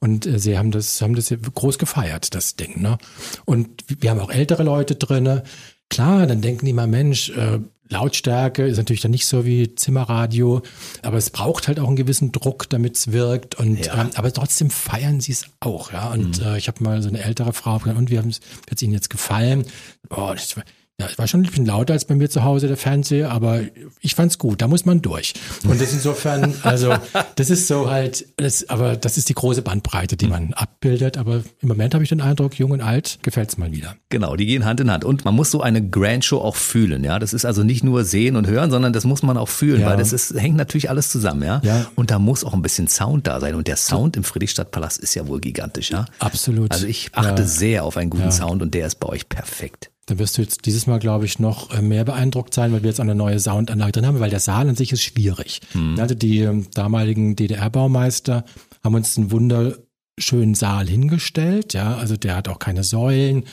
und äh, sie haben das haben das groß gefeiert, das Ding. Ne? Und wir haben auch ältere Leute drinne. Klar, dann denken die mal, Mensch, äh, Lautstärke ist natürlich dann nicht so wie Zimmerradio, aber es braucht halt auch einen gewissen Druck, damit es wirkt. Und ja. ähm, aber trotzdem feiern sie es auch, ja. Und mhm. äh, ich habe mal so eine ältere Frau gefragt, und wie hat es ihnen jetzt gefallen? Oh, das war, ja, es war schon ein bisschen lauter als bei mir zu Hause der Fernseher, aber ich fand's gut. Da muss man durch. Und das insofern, also das ist so halt, das, aber das ist die große Bandbreite, die man abbildet. Aber im Moment habe ich den Eindruck, jung und alt gefällt's mal wieder. Genau, die gehen Hand in Hand. Und man muss so eine Grand Show auch fühlen. Ja, das ist also nicht nur sehen und hören, sondern das muss man auch fühlen, ja. weil das ist hängt natürlich alles zusammen. Ja? ja. Und da muss auch ein bisschen Sound da sein. Und der Sound im Friedrichstadtpalast ist ja wohl gigantisch. Ja, absolut. Also ich achte ja. sehr auf einen guten Sound und der ist bei euch perfekt. Da wirst du jetzt dieses Mal, glaube ich, noch äh, mehr beeindruckt sein, weil wir jetzt eine neue Soundanlage drin haben, weil der Saal an sich ist schwierig. Mhm. Also die ähm, damaligen DDR-Baumeister haben uns einen wunderschönen Saal hingestellt. Ja, also der hat auch keine Säulen.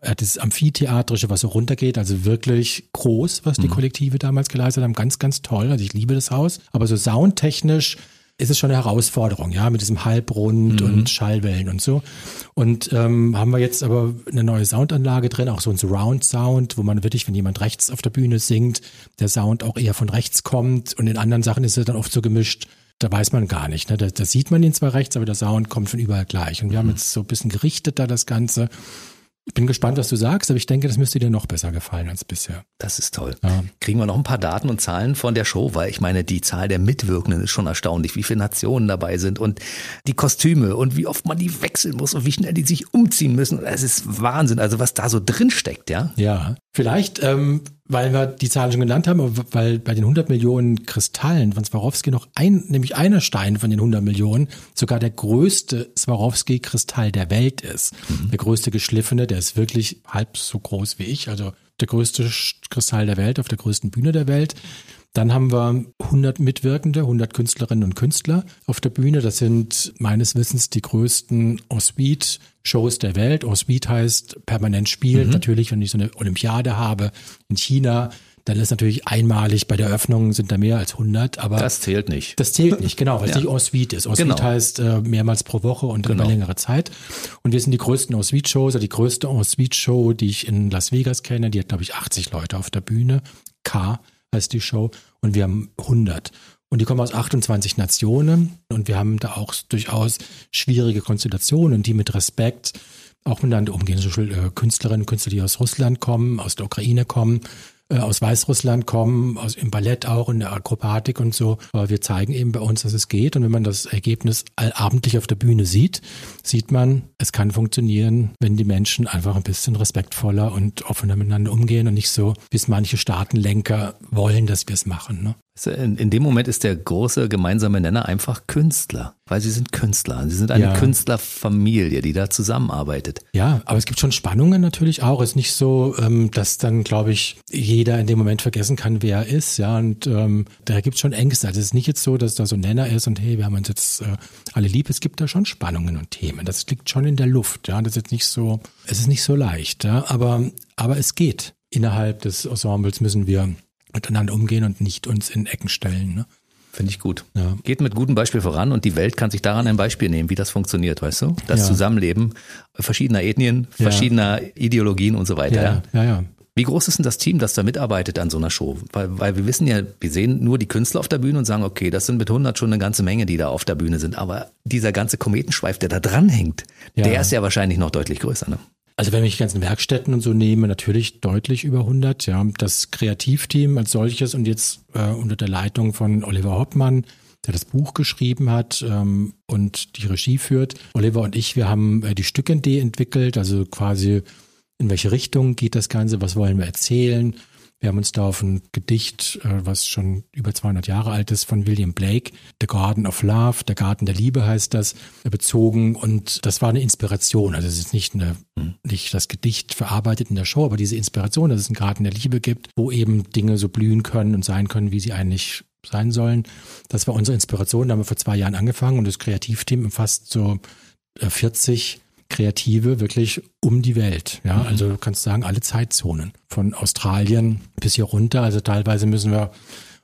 Er hat das Amphitheatrische, was so runtergeht, also wirklich groß, was die mhm. Kollektive damals geleistet haben. Ganz, ganz toll. Also ich liebe das Haus. Aber so soundtechnisch ist es schon eine Herausforderung, ja, mit diesem Halbrund mhm. und Schallwellen und so. Und ähm, haben wir jetzt aber eine neue Soundanlage drin, auch so ein Surround Sound, wo man wirklich, wenn jemand rechts auf der Bühne singt, der Sound auch eher von rechts kommt. Und in anderen Sachen ist es dann oft so gemischt, da weiß man gar nicht. Ne? Da, da sieht man ihn zwar rechts, aber der Sound kommt von überall gleich. Und wir mhm. haben jetzt so ein bisschen gerichtet da das Ganze. Ich bin gespannt, was du sagst, aber ich denke, das müsste dir noch besser gefallen als bisher. Das ist toll. Ja. Kriegen wir noch ein paar Daten und Zahlen von der Show, weil ich meine, die Zahl der Mitwirkenden ist schon erstaunlich, wie viele Nationen dabei sind und die Kostüme und wie oft man die wechseln muss und wie schnell die sich umziehen müssen. Es ist Wahnsinn, also was da so drin steckt, ja? Ja, vielleicht, ähm, weil wir die Zahlen schon genannt haben, weil bei den 100 Millionen Kristallen von Swarovski noch ein, nämlich einer Stein von den 100 Millionen sogar der größte Swarovski-Kristall der Welt ist. Mhm. Der größte geschliffene, der ist wirklich halb so groß wie ich, also der größte Kristall der Welt auf der größten Bühne der Welt. Dann haben wir 100 Mitwirkende, 100 Künstlerinnen und Künstler auf der Bühne. Das sind meines Wissens die größten Ensuite-Shows der Welt. Ensuite heißt permanent spielen. Mhm. Natürlich, wenn ich so eine Olympiade habe in China, dann ist natürlich einmalig bei der Eröffnung sind da mehr als 100, aber das zählt nicht. Das zählt nicht, genau, weil es ja. nicht Ensuite ist. Ensuite genau. heißt äh, mehrmals pro Woche und genau. über längere Zeit. Und wir sind die größten Ensuite-Shows, also die größte Ensuite-Show, die ich in Las Vegas kenne, die hat glaube ich 80 Leute auf der Bühne. K heißt die Show und wir haben 100. Und die kommen aus 28 Nationen und wir haben da auch durchaus schwierige Konstellationen, die mit Respekt auch miteinander umgehen. So äh, Künstlerinnen und Künstler, die aus Russland kommen, aus der Ukraine kommen, äh, aus Weißrussland kommen, aus im Ballett auch, in der Akrobatik und so. Aber wir zeigen eben bei uns, dass es geht. Und wenn man das Ergebnis allabendlich auf der Bühne sieht, sieht man, es kann funktionieren, wenn die Menschen einfach ein bisschen respektvoller und offener miteinander umgehen und nicht so, wie es manche Staatenlenker wollen, dass wir es machen. Ne? In, in, dem Moment ist der große gemeinsame Nenner einfach Künstler, weil sie sind Künstler. Sie sind eine ja. Künstlerfamilie, die da zusammenarbeitet. Ja, aber es gibt schon Spannungen natürlich auch. Es ist nicht so, ähm, dass dann, glaube ich, jeder in dem Moment vergessen kann, wer er ist. Ja, und ähm, da gibt es schon Ängste. Also es ist nicht jetzt so, dass da so ein Nenner ist und hey, wir haben uns jetzt äh, alle lieb. Es gibt da schon Spannungen und Themen. Das liegt schon in der Luft. Ja, das ist jetzt nicht so, es ist nicht so leicht. Ja, aber, aber es geht. Innerhalb des Ensembles müssen wir miteinander umgehen und nicht uns in Ecken stellen. Ne? Finde ich gut. Ja. Geht mit gutem Beispiel voran und die Welt kann sich daran ein Beispiel nehmen, wie das funktioniert, weißt du? Das Ja. Zusammenleben verschiedener Ethnien, Ja. verschiedener Ideologien und so weiter. Ja. ja, ja. Wie groß ist denn das Team, das da mitarbeitet an so einer Show? Weil, weil wir wissen ja, wir sehen nur die Künstler auf der Bühne und sagen, okay, das sind mit 100 schon eine ganze Menge, die da auf der Bühne sind. Aber dieser ganze Kometenschweif, der da dranhängt, Ja. der ist ja wahrscheinlich noch deutlich größer. Ne? Also wenn ich die ganzen Werkstätten und so nehme, natürlich deutlich über 100. Ja, das Kreativteam als solches und jetzt äh, unter der Leitung von Oliver Hoppmann, der das Buch geschrieben hat ähm, und die Regie führt. Oliver und ich, wir haben äh, die Stückidee entwickelt, also quasi in welche Richtung geht das Ganze, was wollen wir erzählen. Wir haben uns da auf ein Gedicht, äh, was schon über 200 Jahre alt ist, von William Blake, The Garden of Love, der Garten der Liebe heißt das, äh, bezogen. Und das war eine Inspiration. Also es ist nicht, eine, nicht das Gedicht verarbeitet in der Show, aber diese Inspiration, dass es einen Garten der Liebe gibt, wo eben Dinge so blühen können und sein können, wie sie eigentlich sein sollen. Das war unsere Inspiration. Da haben wir vor zwei Jahren angefangen und das Kreativteam umfasst so äh, 40 Kreative wirklich um die Welt. Ja, also du kannst sagen, alle Zeitzonen. Von Australien bis hier runter. Also teilweise müssen wir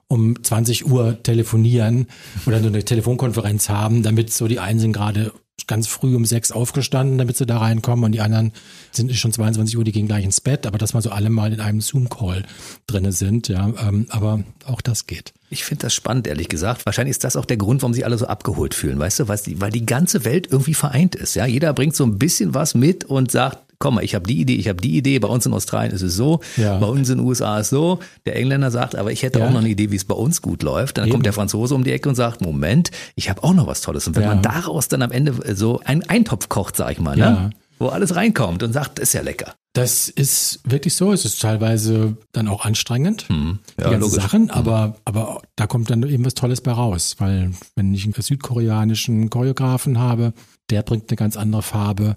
um 20 Uhr telefonieren oder so eine Telefonkonferenz haben, damit so die einen sind gerade ganz früh um sechs aufgestanden, damit sie da reinkommen und die anderen sind schon 22 Uhr, die gehen gleich ins Bett, aber dass wir so alle mal in einem Zoom-Call drinne sind, ja, ähm, aber auch das geht. Ich finde das spannend, ehrlich gesagt. Wahrscheinlich ist das auch der Grund, warum sich alle so abgeholt fühlen, weißt du, weil die, weil die ganze Welt irgendwie vereint ist. Ja, jeder bringt so ein bisschen was mit und sagt, komm mal, ich habe die Idee, ich habe die Idee. Bei uns in Australien ist es so, Ja. bei uns in den USA ist es so. Der Engländer sagt, aber ich hätte Ja. auch noch eine Idee, wie es bei uns gut läuft. Dann Eben. kommt der Franzose um die Ecke und sagt, Moment, ich habe auch noch was Tolles. Und wenn Ja. man daraus dann am Ende so einen Eintopf kocht, sag ich mal, ne? wo alles reinkommt und sagt, ist ja lecker. Das ist wirklich so. Es ist teilweise dann auch anstrengend, Hm. die Ja, ganzen logisch. Sachen, aber, aber da kommt dann eben was Tolles bei raus, weil wenn ich einen südkoreanischen Choreografen habe, der bringt eine ganz andere Farbe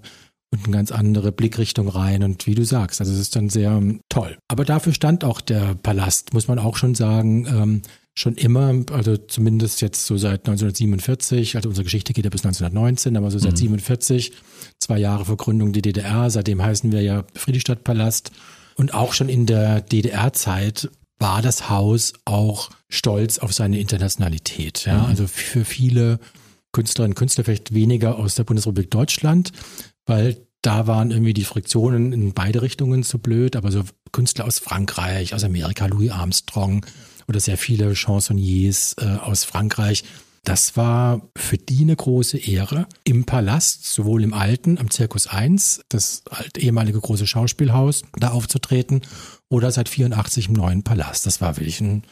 und eine ganz andere Blickrichtung rein und wie du sagst, also es ist dann sehr ähm, toll. Aber dafür stand auch der Palast, muss man auch schon sagen, ähm, schon immer, also zumindest jetzt so seit 1947, also unsere Geschichte geht ja bis 1919, aber so seit 47, zwei Jahre vor Gründung der DDR, seitdem heißen wir ja Friedrichstadtpalast. Und auch schon in der DDR-Zeit war das Haus auch stolz auf seine Internationalität. Ja, also für viele Künstlerinnen und Künstler vielleicht weniger aus der Bundesrepublik Deutschland, weil da waren irgendwie die Friktionen in beide Richtungen so blöd, aber so Künstler aus Frankreich, aus Amerika, Louis Armstrong oder sehr viele Chansonniers äh, aus Frankreich. Das war für die eine große Ehre, im Palast, sowohl im alten, am Zirkus 1, das ehemalige große Schauspielhaus, da aufzutreten, oder seit 84 im neuen Palast. Das war wirklich ein,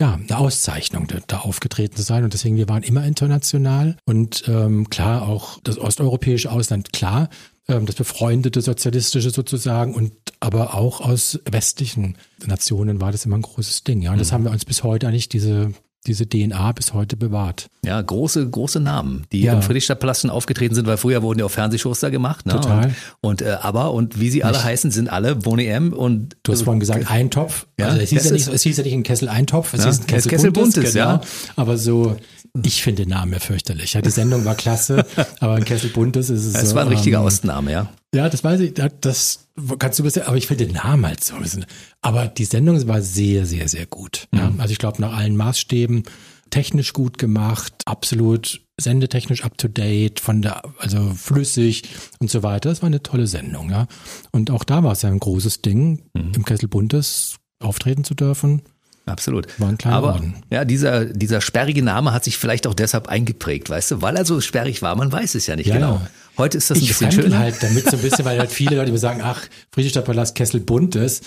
ja, eine Auszeichnung, da, aufgetreten zu sein. Und deswegen, wir waren immer international. Und ähm, klar, auch das osteuropäische Ausland, klar, ähm, das befreundete sozialistische sozusagen und aber auch aus westlichen Nationen war das immer ein großes Ding. Ja, und das haben wir uns bis heute eigentlich diese diese DNA bis heute bewahrt. Ja, große, große Namen, die Ja. im Friedrichstadtpalast schon aufgetreten sind, weil früher wurden ja auch Fernsehshows da gemacht. Ne? Total. Und, und äh, aber, und wie sie alle heißen, sind alle Boni M und Du hast vorhin gesagt, Eintopf. Ja, also es hieß ja, nicht, es hieß ja nicht ein Kessel Eintopf, es Ja, hieß ein Kessel, Kessel Buntes, Buntes, genau. ja. Aber so, ich finde den Namen ja fürchterlich. Ja, die Sendung war klasse, aber ein Kessel Buntes ist es es so. war ein richtiger ähm, Ostname, ja. Ja, das weiß ich, das- kannst du bisher, aber ich finde den Namen halt so. ein bisschen- Aber die Sendung war sehr, sehr, sehr gut. Ja, also ich glaube, nach allen Maßstäben technisch gut gemacht, absolut sendetechnisch up to date, von der, also flüssig und so weiter. Das war eine tolle Sendung, ja. Und auch da war es ja ein großes Ding, im Kessel Buntes auftreten zu dürfen. Absolut. War ein kleiner Aber Orden. ja, dieser, dieser sperrige Name hat sich vielleicht auch deshalb eingeprägt, weißt du, weil er so sperrig war, man weiß es ja nicht Ja, genau. ja. Heute ist das ein Ich bisschen schöner. halt damit so ein bisschen, weil halt viele Leute mir sagen, ach, Friedrichstadtpalast Kessel Buntes.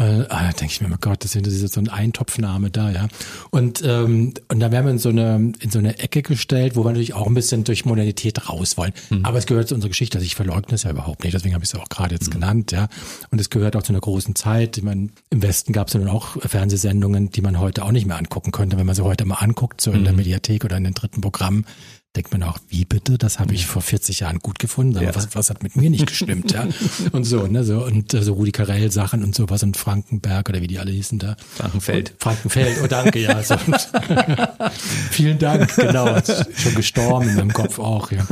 Äh, ah, da denke ich mir, oh Gott, das ist so ein Eintopfname da, ja. Und, ähm, und da werden wir in so eine, in so eine Ecke gestellt, wo wir natürlich auch ein bisschen durch Modernität raus wollen. Mhm. Aber es gehört zu unserer Geschichte, also ich verleugne es ja überhaupt nicht, deswegen habe ich es auch gerade Mhm. jetzt genannt, ja. Und es gehört auch zu einer großen Zeit. Ich meine, im Westen gab es ja nun auch Fernsehsendungen, die man heute auch nicht mehr angucken könnte. Wenn man sie heute mal anguckt, so in Mhm. der Mediathek oder in den dritten Programmen, denkt man auch, wie bitte? Das habe ich vor 40 Jahren gut gefunden. Aber Ja. was, was hat mit mir nicht gestimmt, ja? Und so, ne, so, und äh, so Rudi Carell Sachen und sowas und Frankenberg oder wie die alle hießen da. Frankenfeld. Und Frankenfeld, oh danke, ja. So, vielen Dank, genau. Schon gestorben in meinem Kopf auch, ja.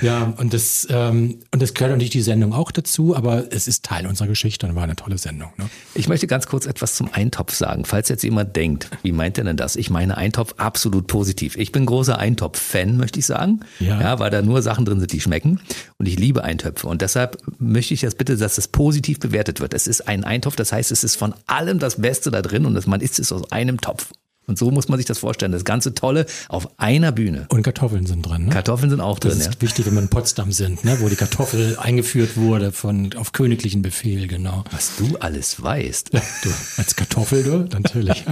Ja, und das, ähm, und das gehört natürlich die Sendung auch dazu, aber es ist Teil unserer Geschichte und war eine tolle Sendung. Ne? Ich möchte ganz kurz etwas zum Eintopf sagen. Falls jetzt jemand denkt, wie meint er denn das? Ich meine Eintopf absolut positiv. Ich bin großer Eintopf-Fan, möchte ich sagen. Ja. ja. Weil da nur Sachen drin sind, die schmecken. Und ich liebe Eintöpfe. Und deshalb möchte ich das bitte, dass das positiv bewertet wird. Es ist ein Eintopf, das heißt, es ist von allem das Beste da drin und man isst es aus einem Topf. Und so muss man sich das vorstellen. Das ganze Tolle auf einer Bühne. Und Kartoffeln sind drin. Ne? Kartoffeln sind auch drin. Das ist ja. wichtig, wenn wir in Potsdam sind, ne? wo die Kartoffel eingeführt wurde von auf königlichen Befehl, genau. Was du alles weißt. Ja, du als Kartoffel, du natürlich.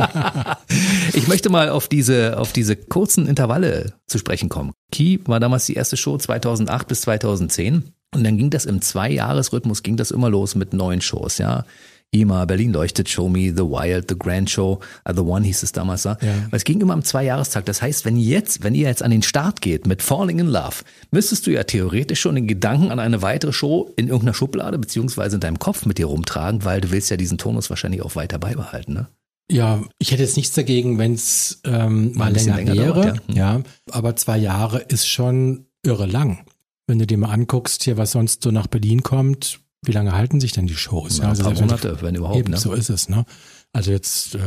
ich möchte mal auf diese auf diese kurzen Intervalle zu sprechen kommen. Key war damals die erste Show 2008 bis 2010 und dann ging das im Zwei-Jahres-Rhythmus ging das immer los mit neuen Shows, ja. IMA, Berlin leuchtet, Show Me, The Wild, The Grand Show, uh, The One hieß es damals. Ja. Es ging immer am Zweijahrestag. Das heißt, wenn jetzt, wenn ihr jetzt an den Start geht mit Falling in Love, müsstest du ja theoretisch schon den Gedanken an eine weitere Show in irgendeiner Schublade beziehungsweise in deinem Kopf mit dir rumtragen, weil du willst ja diesen Tonus wahrscheinlich auch weiter beibehalten, ne? Ja, ich hätte jetzt nichts dagegen, wenn es ähm, mal länger, länger, wäre. Dauert, ja. Hm. ja, aber zwei Jahre ist schon irre lang. Wenn du dir mal anguckst, hier, was sonst so nach Berlin kommt, wie lange halten sich denn die Shows? Ja, also ein paar Monate, wenn überhaupt. Eben, ne? So ist es. Ne? Also jetzt äh,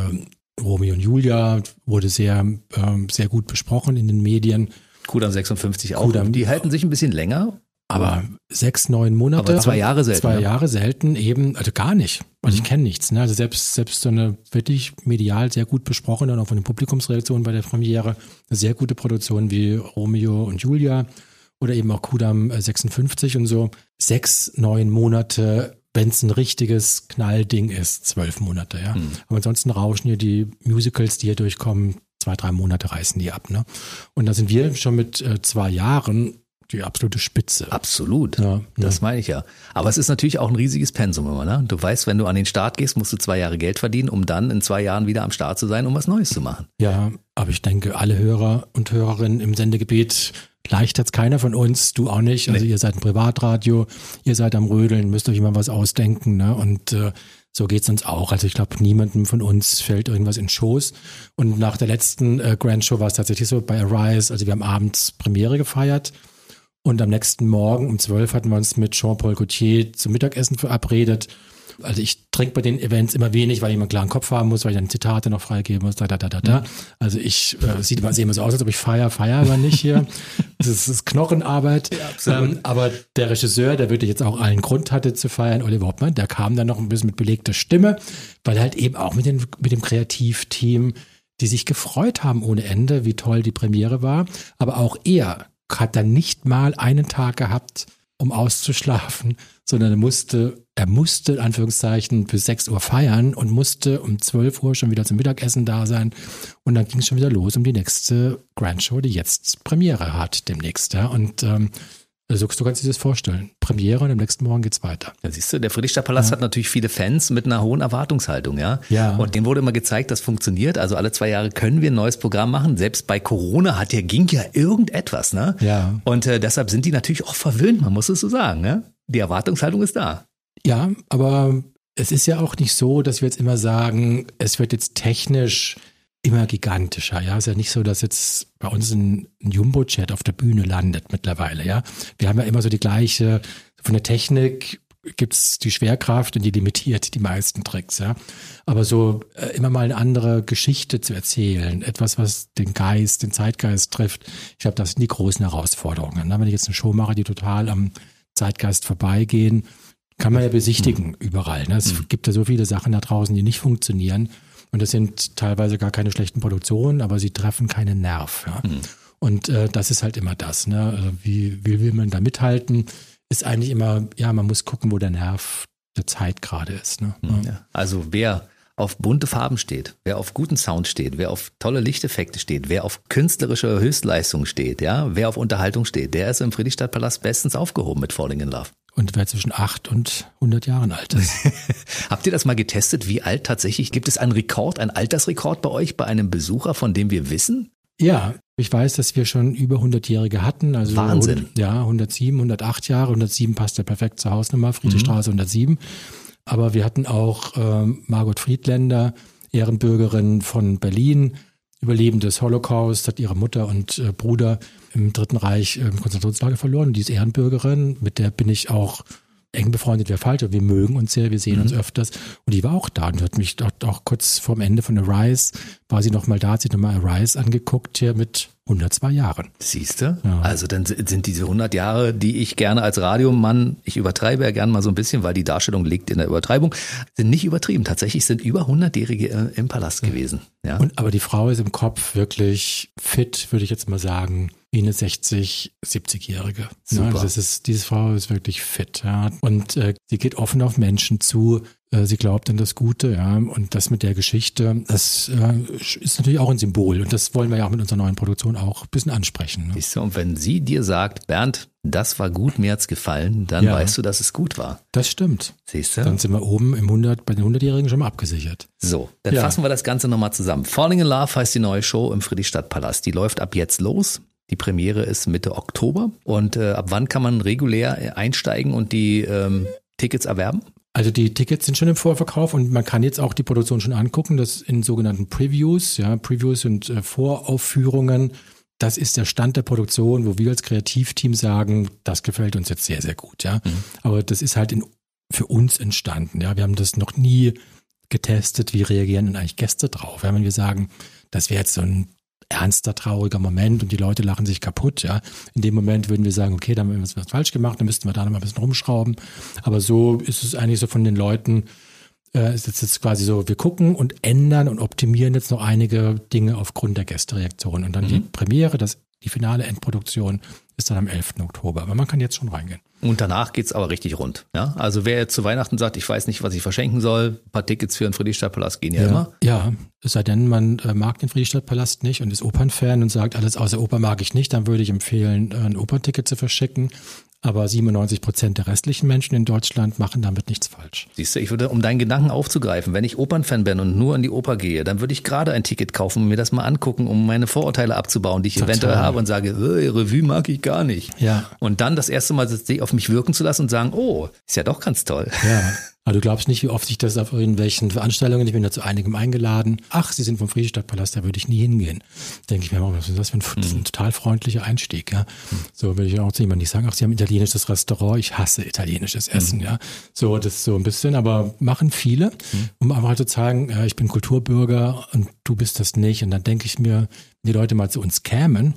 Romeo und Julia wurde sehr, äh, sehr gut besprochen in den Medien. Kudam 56 auch. Kudam, die halten sich ein bisschen länger. Aber sechs, neun Monate. Aber zwei Jahre selten. Zwei ne? Jahre selten eben, also gar nicht. Also mhm. ich kenne nichts. Ne? Also selbst, selbst so eine wirklich medial sehr gut besprochene und auch von den Publikumsreaktionen bei der Premiere, eine sehr gute Produktion wie Romeo und Julia oder eben auch Kudam 56 und so. Sechs, neun Monate, wenn es ein richtiges Knallding ist, zwölf Monate, ja. Mhm. Aber ansonsten rauschen hier die Musicals, die hier durchkommen, zwei, drei Monate reißen die ab, ne? Und da sind wir schon mit äh, zwei Jahren die absolute Spitze. Absolut. Ja, das ja. meine ich ja. Aber es ist natürlich auch ein riesiges Pensum immer, ne? Du weißt, wenn du an den Start gehst, musst du zwei Jahre Geld verdienen, um dann in zwei Jahren wieder am Start zu sein, um was Neues zu machen. Ja, aber ich denke, alle Hörer und Hörerinnen im Sendegebiet Leicht hat's keiner von uns, du auch nicht. Also nee. ihr seid ein Privatradio, ihr seid am Rödeln, müsst euch immer was ausdenken. Ne? Und äh, so geht's uns auch. Also ich glaube, niemandem von uns fällt irgendwas in Schoß. Und nach der letzten äh, Grand Show war es tatsächlich so bei Arise, also wir haben abends Premiere gefeiert. Und am nächsten Morgen um zwölf hatten wir uns mit Jean-Paul Gaultier zum Mittagessen verabredet. Also ich trinke bei den Events immer wenig, weil ich immer einen klaren Kopf haben muss, weil ich dann Zitate noch freigeben muss, da, da, da, da, da. Mhm. Also ich, äh, sieht immer, sehe immer so aus, als ob ich feier, feier aber nicht hier. das, ist, Knochenarbeit. Ja, ähm, aber der Regisseur, der wirklich jetzt auch allen Grund hatte zu feiern, Oliver Hauptmann, der kam dann noch ein bisschen mit belegter Stimme, weil er halt eben auch mit, den, mit dem Kreativteam, die sich gefreut haben ohne Ende, wie toll die Premiere war. Aber auch er hat dann nicht mal einen Tag gehabt, um auszuschlafen, sondern er musste, er musste, in Anführungszeichen, bis 6 Uhr feiern und musste um 12 Uhr schon wieder zum Mittagessen da sein. Und dann ging es schon wieder los um die nächste Grand Show, die jetzt Premiere hat demnächst. Ja. Und ähm, also, so kannst du dir das vorstellen. Premiere und am nächsten Morgen geht's weiter. Ja, siehst du, der Friedrichstadtpalast ja. hat natürlich viele Fans mit einer hohen Erwartungshaltung, ja. Ja. Und denen wurde immer gezeigt, das funktioniert. Also alle zwei Jahre können wir ein neues Programm machen. Selbst bei Corona hat ja, ging ja irgendetwas, ne? Ja. Und äh, deshalb sind die natürlich auch verwöhnt, man muss es so sagen, ne? Die Erwartungshaltung ist da. Ja, aber es ist ja auch nicht so, dass wir jetzt immer sagen, es wird jetzt technisch immer gigantischer. Ja, ist ja nicht so, dass jetzt bei uns ein, ein Jumbo-Chat auf der Bühne landet mittlerweile. Ja, wir haben ja immer so die gleiche von der Technik gibt's die Schwerkraft und die limitiert die meisten Tricks, ja. Aber so äh, immer mal eine andere Geschichte zu erzählen, etwas, was den Geist, den Zeitgeist trifft, ich glaube, das sind die großen Herausforderungen. Ne? Wenn ich jetzt eine Show mache, die total am Zeitgeist vorbeigehen, kann man ja besichtigen mhm. überall. Ne? Es mhm. gibt ja so viele Sachen da draußen, die nicht funktionieren. Und das sind teilweise gar keine schlechten Produktionen, aber sie treffen keinen Nerv. Ja. Mhm. Und äh, das ist halt immer das. Ne? Also wie, wie will man da mithalten? Ist eigentlich immer, ja, man muss gucken, wo der Nerv der Zeit gerade ist. Ne? Mhm. Ja. Also wer auf bunte Farben steht, wer auf guten Sound steht, wer auf tolle Lichteffekte steht, wer auf künstlerische Höchstleistung steht, ja, wer auf Unterhaltung steht, der ist im Friedrichstadtpalast bestens aufgehoben mit Falling in Love. Und wer zwischen acht und 100 Jahren alt ist. Habt ihr das mal getestet? Wie alt tatsächlich? Gibt es einen Rekord, einen Altersrekord bei euch, bei einem Besucher, von dem wir wissen? Ja, ich weiß, dass wir schon über 100-Jährige hatten. Also Wahnsinn. 100, ja, 107, 108 Jahre. 107 passt ja perfekt zur Hausnummer, Friedrichstraße mhm. 107. Aber wir hatten auch äh, Margot Friedländer, Ehrenbürgerin von Berlin, Überlebende des Holocaust, hat ihre Mutter und äh, Bruder im Dritten Reich im Konzentrationslager verloren. Die ist Ehrenbürgerin, mit der bin ich auch eng befreundet wäre falsch, aber wir mögen uns sehr, wir sehen mhm. uns öfters. Und die war auch da und hat mich dort auch kurz vorm Ende von Arise, war sie nochmal da, hat sich nochmal Arise angeguckt hier mit 102 Jahren. Siehst du? Ja. Also dann sind diese 100 Jahre, die ich gerne als Radiomann, ich übertreibe ja gerne mal so ein bisschen, weil die Darstellung liegt in der Übertreibung, sind nicht übertrieben. Tatsächlich sind über 100-Jährige äh, im Palast gewesen. Ja. Und, aber die Frau ist im Kopf wirklich fit, würde ich jetzt mal sagen wie eine 60, 70-Jährige. Ne? Super. Ja, also das ist, diese Frau ist wirklich fit. Ja. Und äh, sie geht offen auf Menschen zu. Äh, sie glaubt an das Gute. Ja. Und das mit der Geschichte, das äh, ist natürlich auch ein Symbol. Und das wollen wir ja auch mit unserer neuen Produktion auch ein bisschen ansprechen. Ne? Siehst du, und wenn sie dir sagt, Bernd, das war gut, mir hat's gefallen, dann ja. weißt du, dass es gut war. Das stimmt. Siehst du? Dann sind wir oben im 100, bei den 100-Jährigen schon mal abgesichert. So, dann ja. fassen wir das Ganze nochmal zusammen. Falling in Love heißt die neue Show im Friedrichstadtpalast. Die läuft ab jetzt los. Die Premiere ist Mitte Oktober. Und äh, ab wann kann man regulär einsteigen und die ähm, Tickets erwerben? Also die Tickets sind schon im Vorverkauf und man kann jetzt auch die Produktion schon angucken, das in sogenannten Previews, ja, Previews und äh, Voraufführungen. Das ist der Stand der Produktion, wo wir als Kreativteam sagen, das gefällt uns jetzt sehr, sehr gut, ja. Mhm. Aber das ist halt in, für uns entstanden, ja. Wir haben das noch nie getestet, wie reagieren denn eigentlich Gäste drauf. Ja, wenn wir sagen, das wäre jetzt so ein ernster, trauriger Moment und die Leute lachen sich kaputt, ja. In dem Moment würden wir sagen, okay, dann haben wir was falsch gemacht, dann müssten wir da noch mal ein bisschen rumschrauben. Aber so ist es eigentlich so von den Leuten, äh, ist jetzt, jetzt quasi so, wir gucken und ändern und optimieren jetzt noch einige Dinge aufgrund der Gästereaktion. Und dann mhm. die Premiere, das, die finale Endproduktion ist dann am 11. Oktober. Aber man kann jetzt schon reingehen. Und danach geht's aber richtig rund. Ja? Also wer jetzt zu Weihnachten sagt, ich weiß nicht, was ich verschenken soll, ein paar Tickets für den Friedrichstadtpalast gehen ja, ja, immer. Ja, es sei denn, man äh, mag den Friedrichstadtpalast nicht und ist Opernfan und sagt, alles außer Oper mag ich nicht, dann würde ich empfehlen, ein Opernticket zu verschicken. Aber 97 Prozent der restlichen Menschen in Deutschland machen damit nichts falsch. Siehst du, ich würde, um deinen Gedanken aufzugreifen, wenn ich Opernfan bin und nur in die Oper gehe, dann würde ich gerade ein Ticket kaufen und mir das mal angucken, um meine Vorurteile abzubauen, die ich Total. eventuell habe und sage, äh, Revue mag ich gar nicht. Ja. Und dann das erste Mal auf mich wirken zu lassen und sagen, oh, ist ja doch ganz toll. Ja. Aber du glaubst nicht, wie oft ich das auf irgendwelchen Veranstaltungen, ich bin da zu einigem eingeladen. Ach, Sie sind vom Friedrichstadtpalast, da würde ich nie hingehen. Denke ich mir, was ist das für ein, das ist ein total freundlicher Einstieg, ja. So würde ich auch zu jemandem nicht sagen, ach, Sie haben italienisches Restaurant, ich hasse italienisches Essen, mhm. ja. So, das ist so ein bisschen, aber machen viele, um einfach zu zeigen, ja, ich bin Kulturbürger und du bist das nicht. Und dann denke ich mir, wenn die Leute mal zu uns kämen,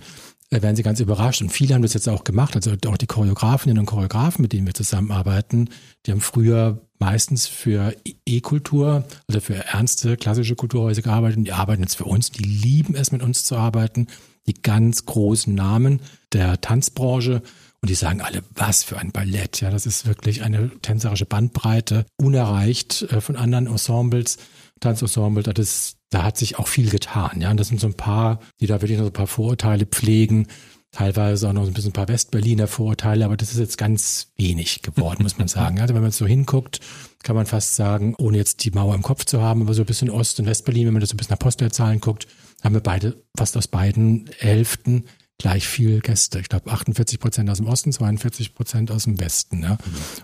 werden sie ganz überrascht. Und viele haben das jetzt auch gemacht, also auch die Choreografinnen und Choreografen, mit denen wir zusammenarbeiten, die haben früher meistens für E-Kultur, also für ernste klassische Kulturhäuser gearbeitet und die arbeiten jetzt für uns. Die lieben es, mit uns zu arbeiten. Die ganz großen Namen der Tanzbranche. Und die sagen alle, was für ein Ballett. Ja, das ist wirklich eine tänzerische Bandbreite, unerreicht äh, von anderen Ensembles, Tanzensembles. Das, da hat sich auch viel getan. Ja, und das sind so ein paar, die da wirklich noch so ein paar Vorurteile pflegen teilweise auch noch ein bisschen ein paar Westberliner Vorurteile, aber das ist jetzt ganz wenig geworden, muss man sagen. Also wenn man so hinguckt, kann man fast sagen, ohne jetzt die Mauer im Kopf zu haben, aber so ein bisschen Ost- und Westberlin, wenn man das so ein bisschen nach Postleitzahlen guckt, haben wir beide fast aus beiden Hälften gleich viel Gäste. Ich glaube 48 Prozent aus dem Osten, 42 Prozent aus dem Westen. Ja.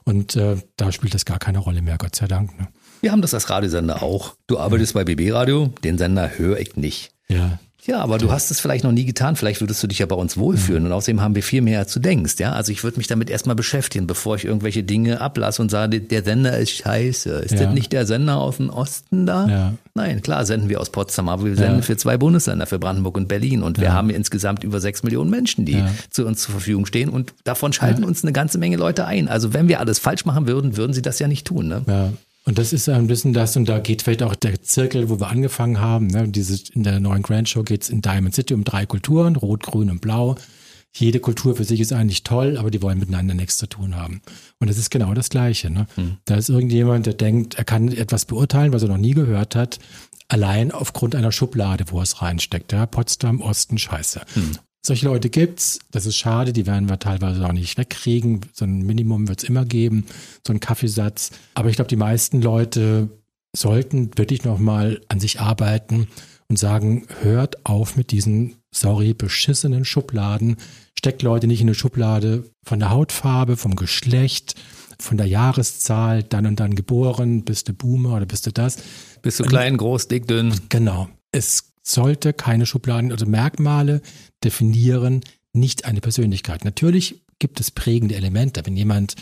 Und äh, da spielt das gar keine Rolle mehr, Gott sei Dank. Ne? Wir haben das als Radiosender auch. Du arbeitest bei BB Radio, den Sender höre ich nicht. Ja. Ja, aber du hast es vielleicht noch nie getan. Vielleicht würdest du dich ja bei uns wohlfühlen. Und außerdem haben wir viel mehr, als du denkst. Ja, also ich würde mich damit erstmal beschäftigen, bevor ich irgendwelche Dinge ablasse und sage, der Sender ist scheiße. Ist ja. das nicht der Sender aus dem Osten da? Ja. Nein, klar, senden wir aus Potsdam, aber wir senden ja. für zwei Bundesländer, für Brandenburg und Berlin. Und wir haben insgesamt über sechs Millionen Menschen, die zu uns zur Verfügung stehen. Und davon schalten uns eine ganze Menge Leute ein. Also wenn wir alles falsch machen würden, würden sie das ja nicht tun. Ne? Ja. Und das ist ein bisschen das, und da geht vielleicht auch der Zirkel, wo wir angefangen haben. Ne? Diese, in der neuen Grand Show geht es in Diamond City um drei Kulturen, Rot, Grün und Blau. Jede Kultur für sich ist eigentlich toll, aber die wollen miteinander nichts zu tun haben. Und das ist genau das Gleiche. Ne? Hm. Da ist irgendjemand, der denkt, er kann etwas beurteilen, was er noch nie gehört hat, allein aufgrund einer Schublade, wo er es reinsteckt. Ja? Potsdam, Osten, Scheiße. Hm. Solche Leute gibt's. Das ist schade. Die werden wir teilweise auch nicht wegkriegen. So ein Minimum wird's immer geben. So ein Kaffeesatz. Aber ich glaube, die meisten Leute sollten wirklich nochmal an sich arbeiten und sagen, hört auf mit diesen, sorry, beschissenen Schubladen. Steckt Leute nicht in eine Schublade von der Hautfarbe, vom Geschlecht, von der Jahreszahl, dann und dann geboren, bist du Boomer oder bist du das. Bist du klein, groß, dick, dünn. Genau. Es sollte keine Schubladen, also Merkmale definieren nicht eine Persönlichkeit. Natürlich gibt es prägende Elemente. Wenn jemand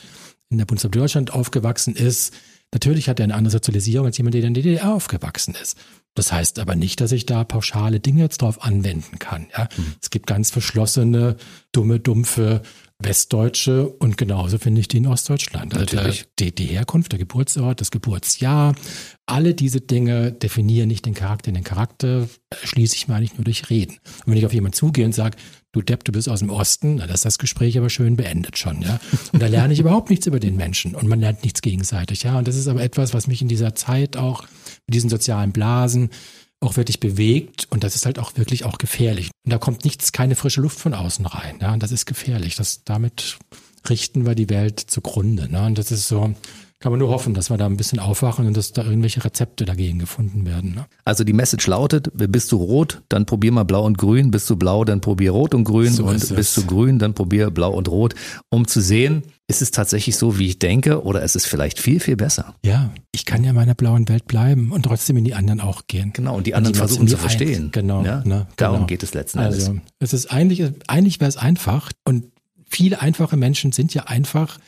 in der Bundesrepublik Deutschland aufgewachsen ist, natürlich hat er eine andere Sozialisierung als jemand, der in der DDR aufgewachsen ist. Das heißt aber nicht, dass ich da pauschale Dinge jetzt drauf anwenden kann. Ja? Mhm. Es gibt ganz verschlossene, dumme, dumpfe Westdeutsche und genauso finde ich die in Ostdeutschland. Also die, die, Herkunft, der Geburtsort, das Geburtsjahr, alle diese Dinge definieren nicht den Charakter. Den Charakter schließe ich mir eigentlich nur durch Reden. Und wenn ich auf jemanden zugehe und sage, du Depp, du bist aus dem Osten, dann ist das Gespräch aber schön beendet schon, ja. Und da lerne ich überhaupt nichts über den Menschen und man lernt nichts gegenseitig, ja. Und das ist aber etwas, was mich in dieser Zeit auch mit diesen sozialen Blasen auch wirklich bewegt und das ist halt auch wirklich auch gefährlich. Und da kommt nichts, keine frische Luft von außen rein, ja. Und das ist gefährlich. Das, damit richten wir die Welt zugrunde, ne. Und das ist so, kann man nur hoffen, dass wir da ein bisschen aufwachen und dass da irgendwelche Rezepte dagegen gefunden werden. Ne? Also die Message lautet, bist du rot, dann probier mal blau und grün, bist du blau, dann probier rot und grün so und bist du grün, dann probier blau und rot, um zu sehen, ist es tatsächlich so, wie ich denke, oder ist es vielleicht viel, viel besser? Ja, ich kann ja in meiner blauen Welt bleiben und trotzdem in die anderen auch gehen. Genau, und die anderen und die versuchen zu verstehen. Ein, genau, ja? ne, Darum genau. geht es letzten Endes. Also, es ist eigentlich, eigentlich wäre es einfach und viele einfache Menschen sind ja einfach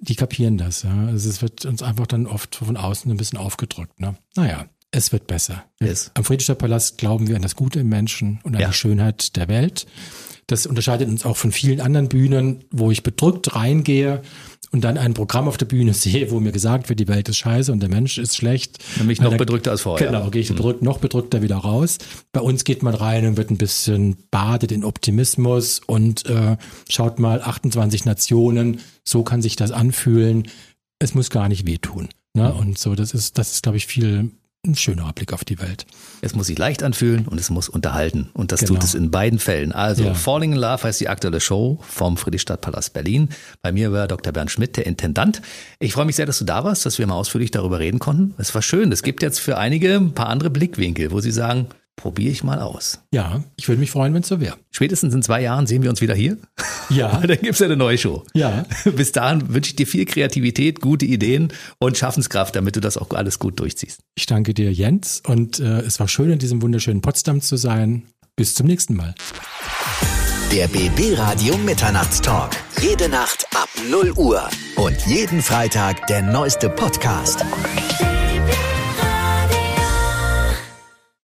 die kapieren das. Ja. Also es wird uns einfach dann oft von außen ein bisschen aufgedrückt. Ne? Naja, es wird besser. Yes. Am Friedrichstadtpalast glauben wir an das Gute im Menschen und an ja. die Schönheit der Welt. Das unterscheidet uns auch von vielen anderen Bühnen, wo ich bedrückt reingehe und dann ein Programm auf der Bühne sehe, wo mir gesagt wird, die Welt ist scheiße und der Mensch ist schlecht. Nämlich noch bedrückter als vorher. Genau, gehe ich mhm. bedrückt, noch bedrückter wieder raus. Bei uns geht man rein und wird ein bisschen badet in Optimismus und äh, schaut mal 28 Nationen, so kann sich das anfühlen. Es muss gar nicht wehtun. Ne? Mhm. Und so, das ist, das ist, glaube ich, viel ein schönerer Blick auf die Welt. Es muss sich leicht anfühlen und es muss unterhalten. Und das genau. tut es in beiden Fällen. Also ja. Falling in Love heißt die aktuelle Show vom Friedrichstadtpalast Berlin. Bei mir war Dr. Bernd Schmidt, der Intendant. Ich freue mich sehr, dass du da warst, dass wir mal ausführlich darüber reden konnten. Es war schön. Es gibt jetzt für einige ein paar andere Blickwinkel, wo sie sagen, probiere ich mal aus. Ja, ich würde mich freuen, wenn es so wäre. Spätestens in zwei Jahren sehen wir uns wieder hier. Ja. Dann gibt es eine neue Show. Ja. Bis dahin wünsche ich dir viel Kreativität, gute Ideen und Schaffenskraft, damit du das auch alles gut durchziehst. Ich danke dir, Jens. Und äh, es war schön, in diesem wunderschönen Potsdam zu sein. Bis zum nächsten Mal. Der BB Radio Mitternachtstalk. Jede Nacht ab 0 Uhr. Und jeden Freitag der neueste Podcast.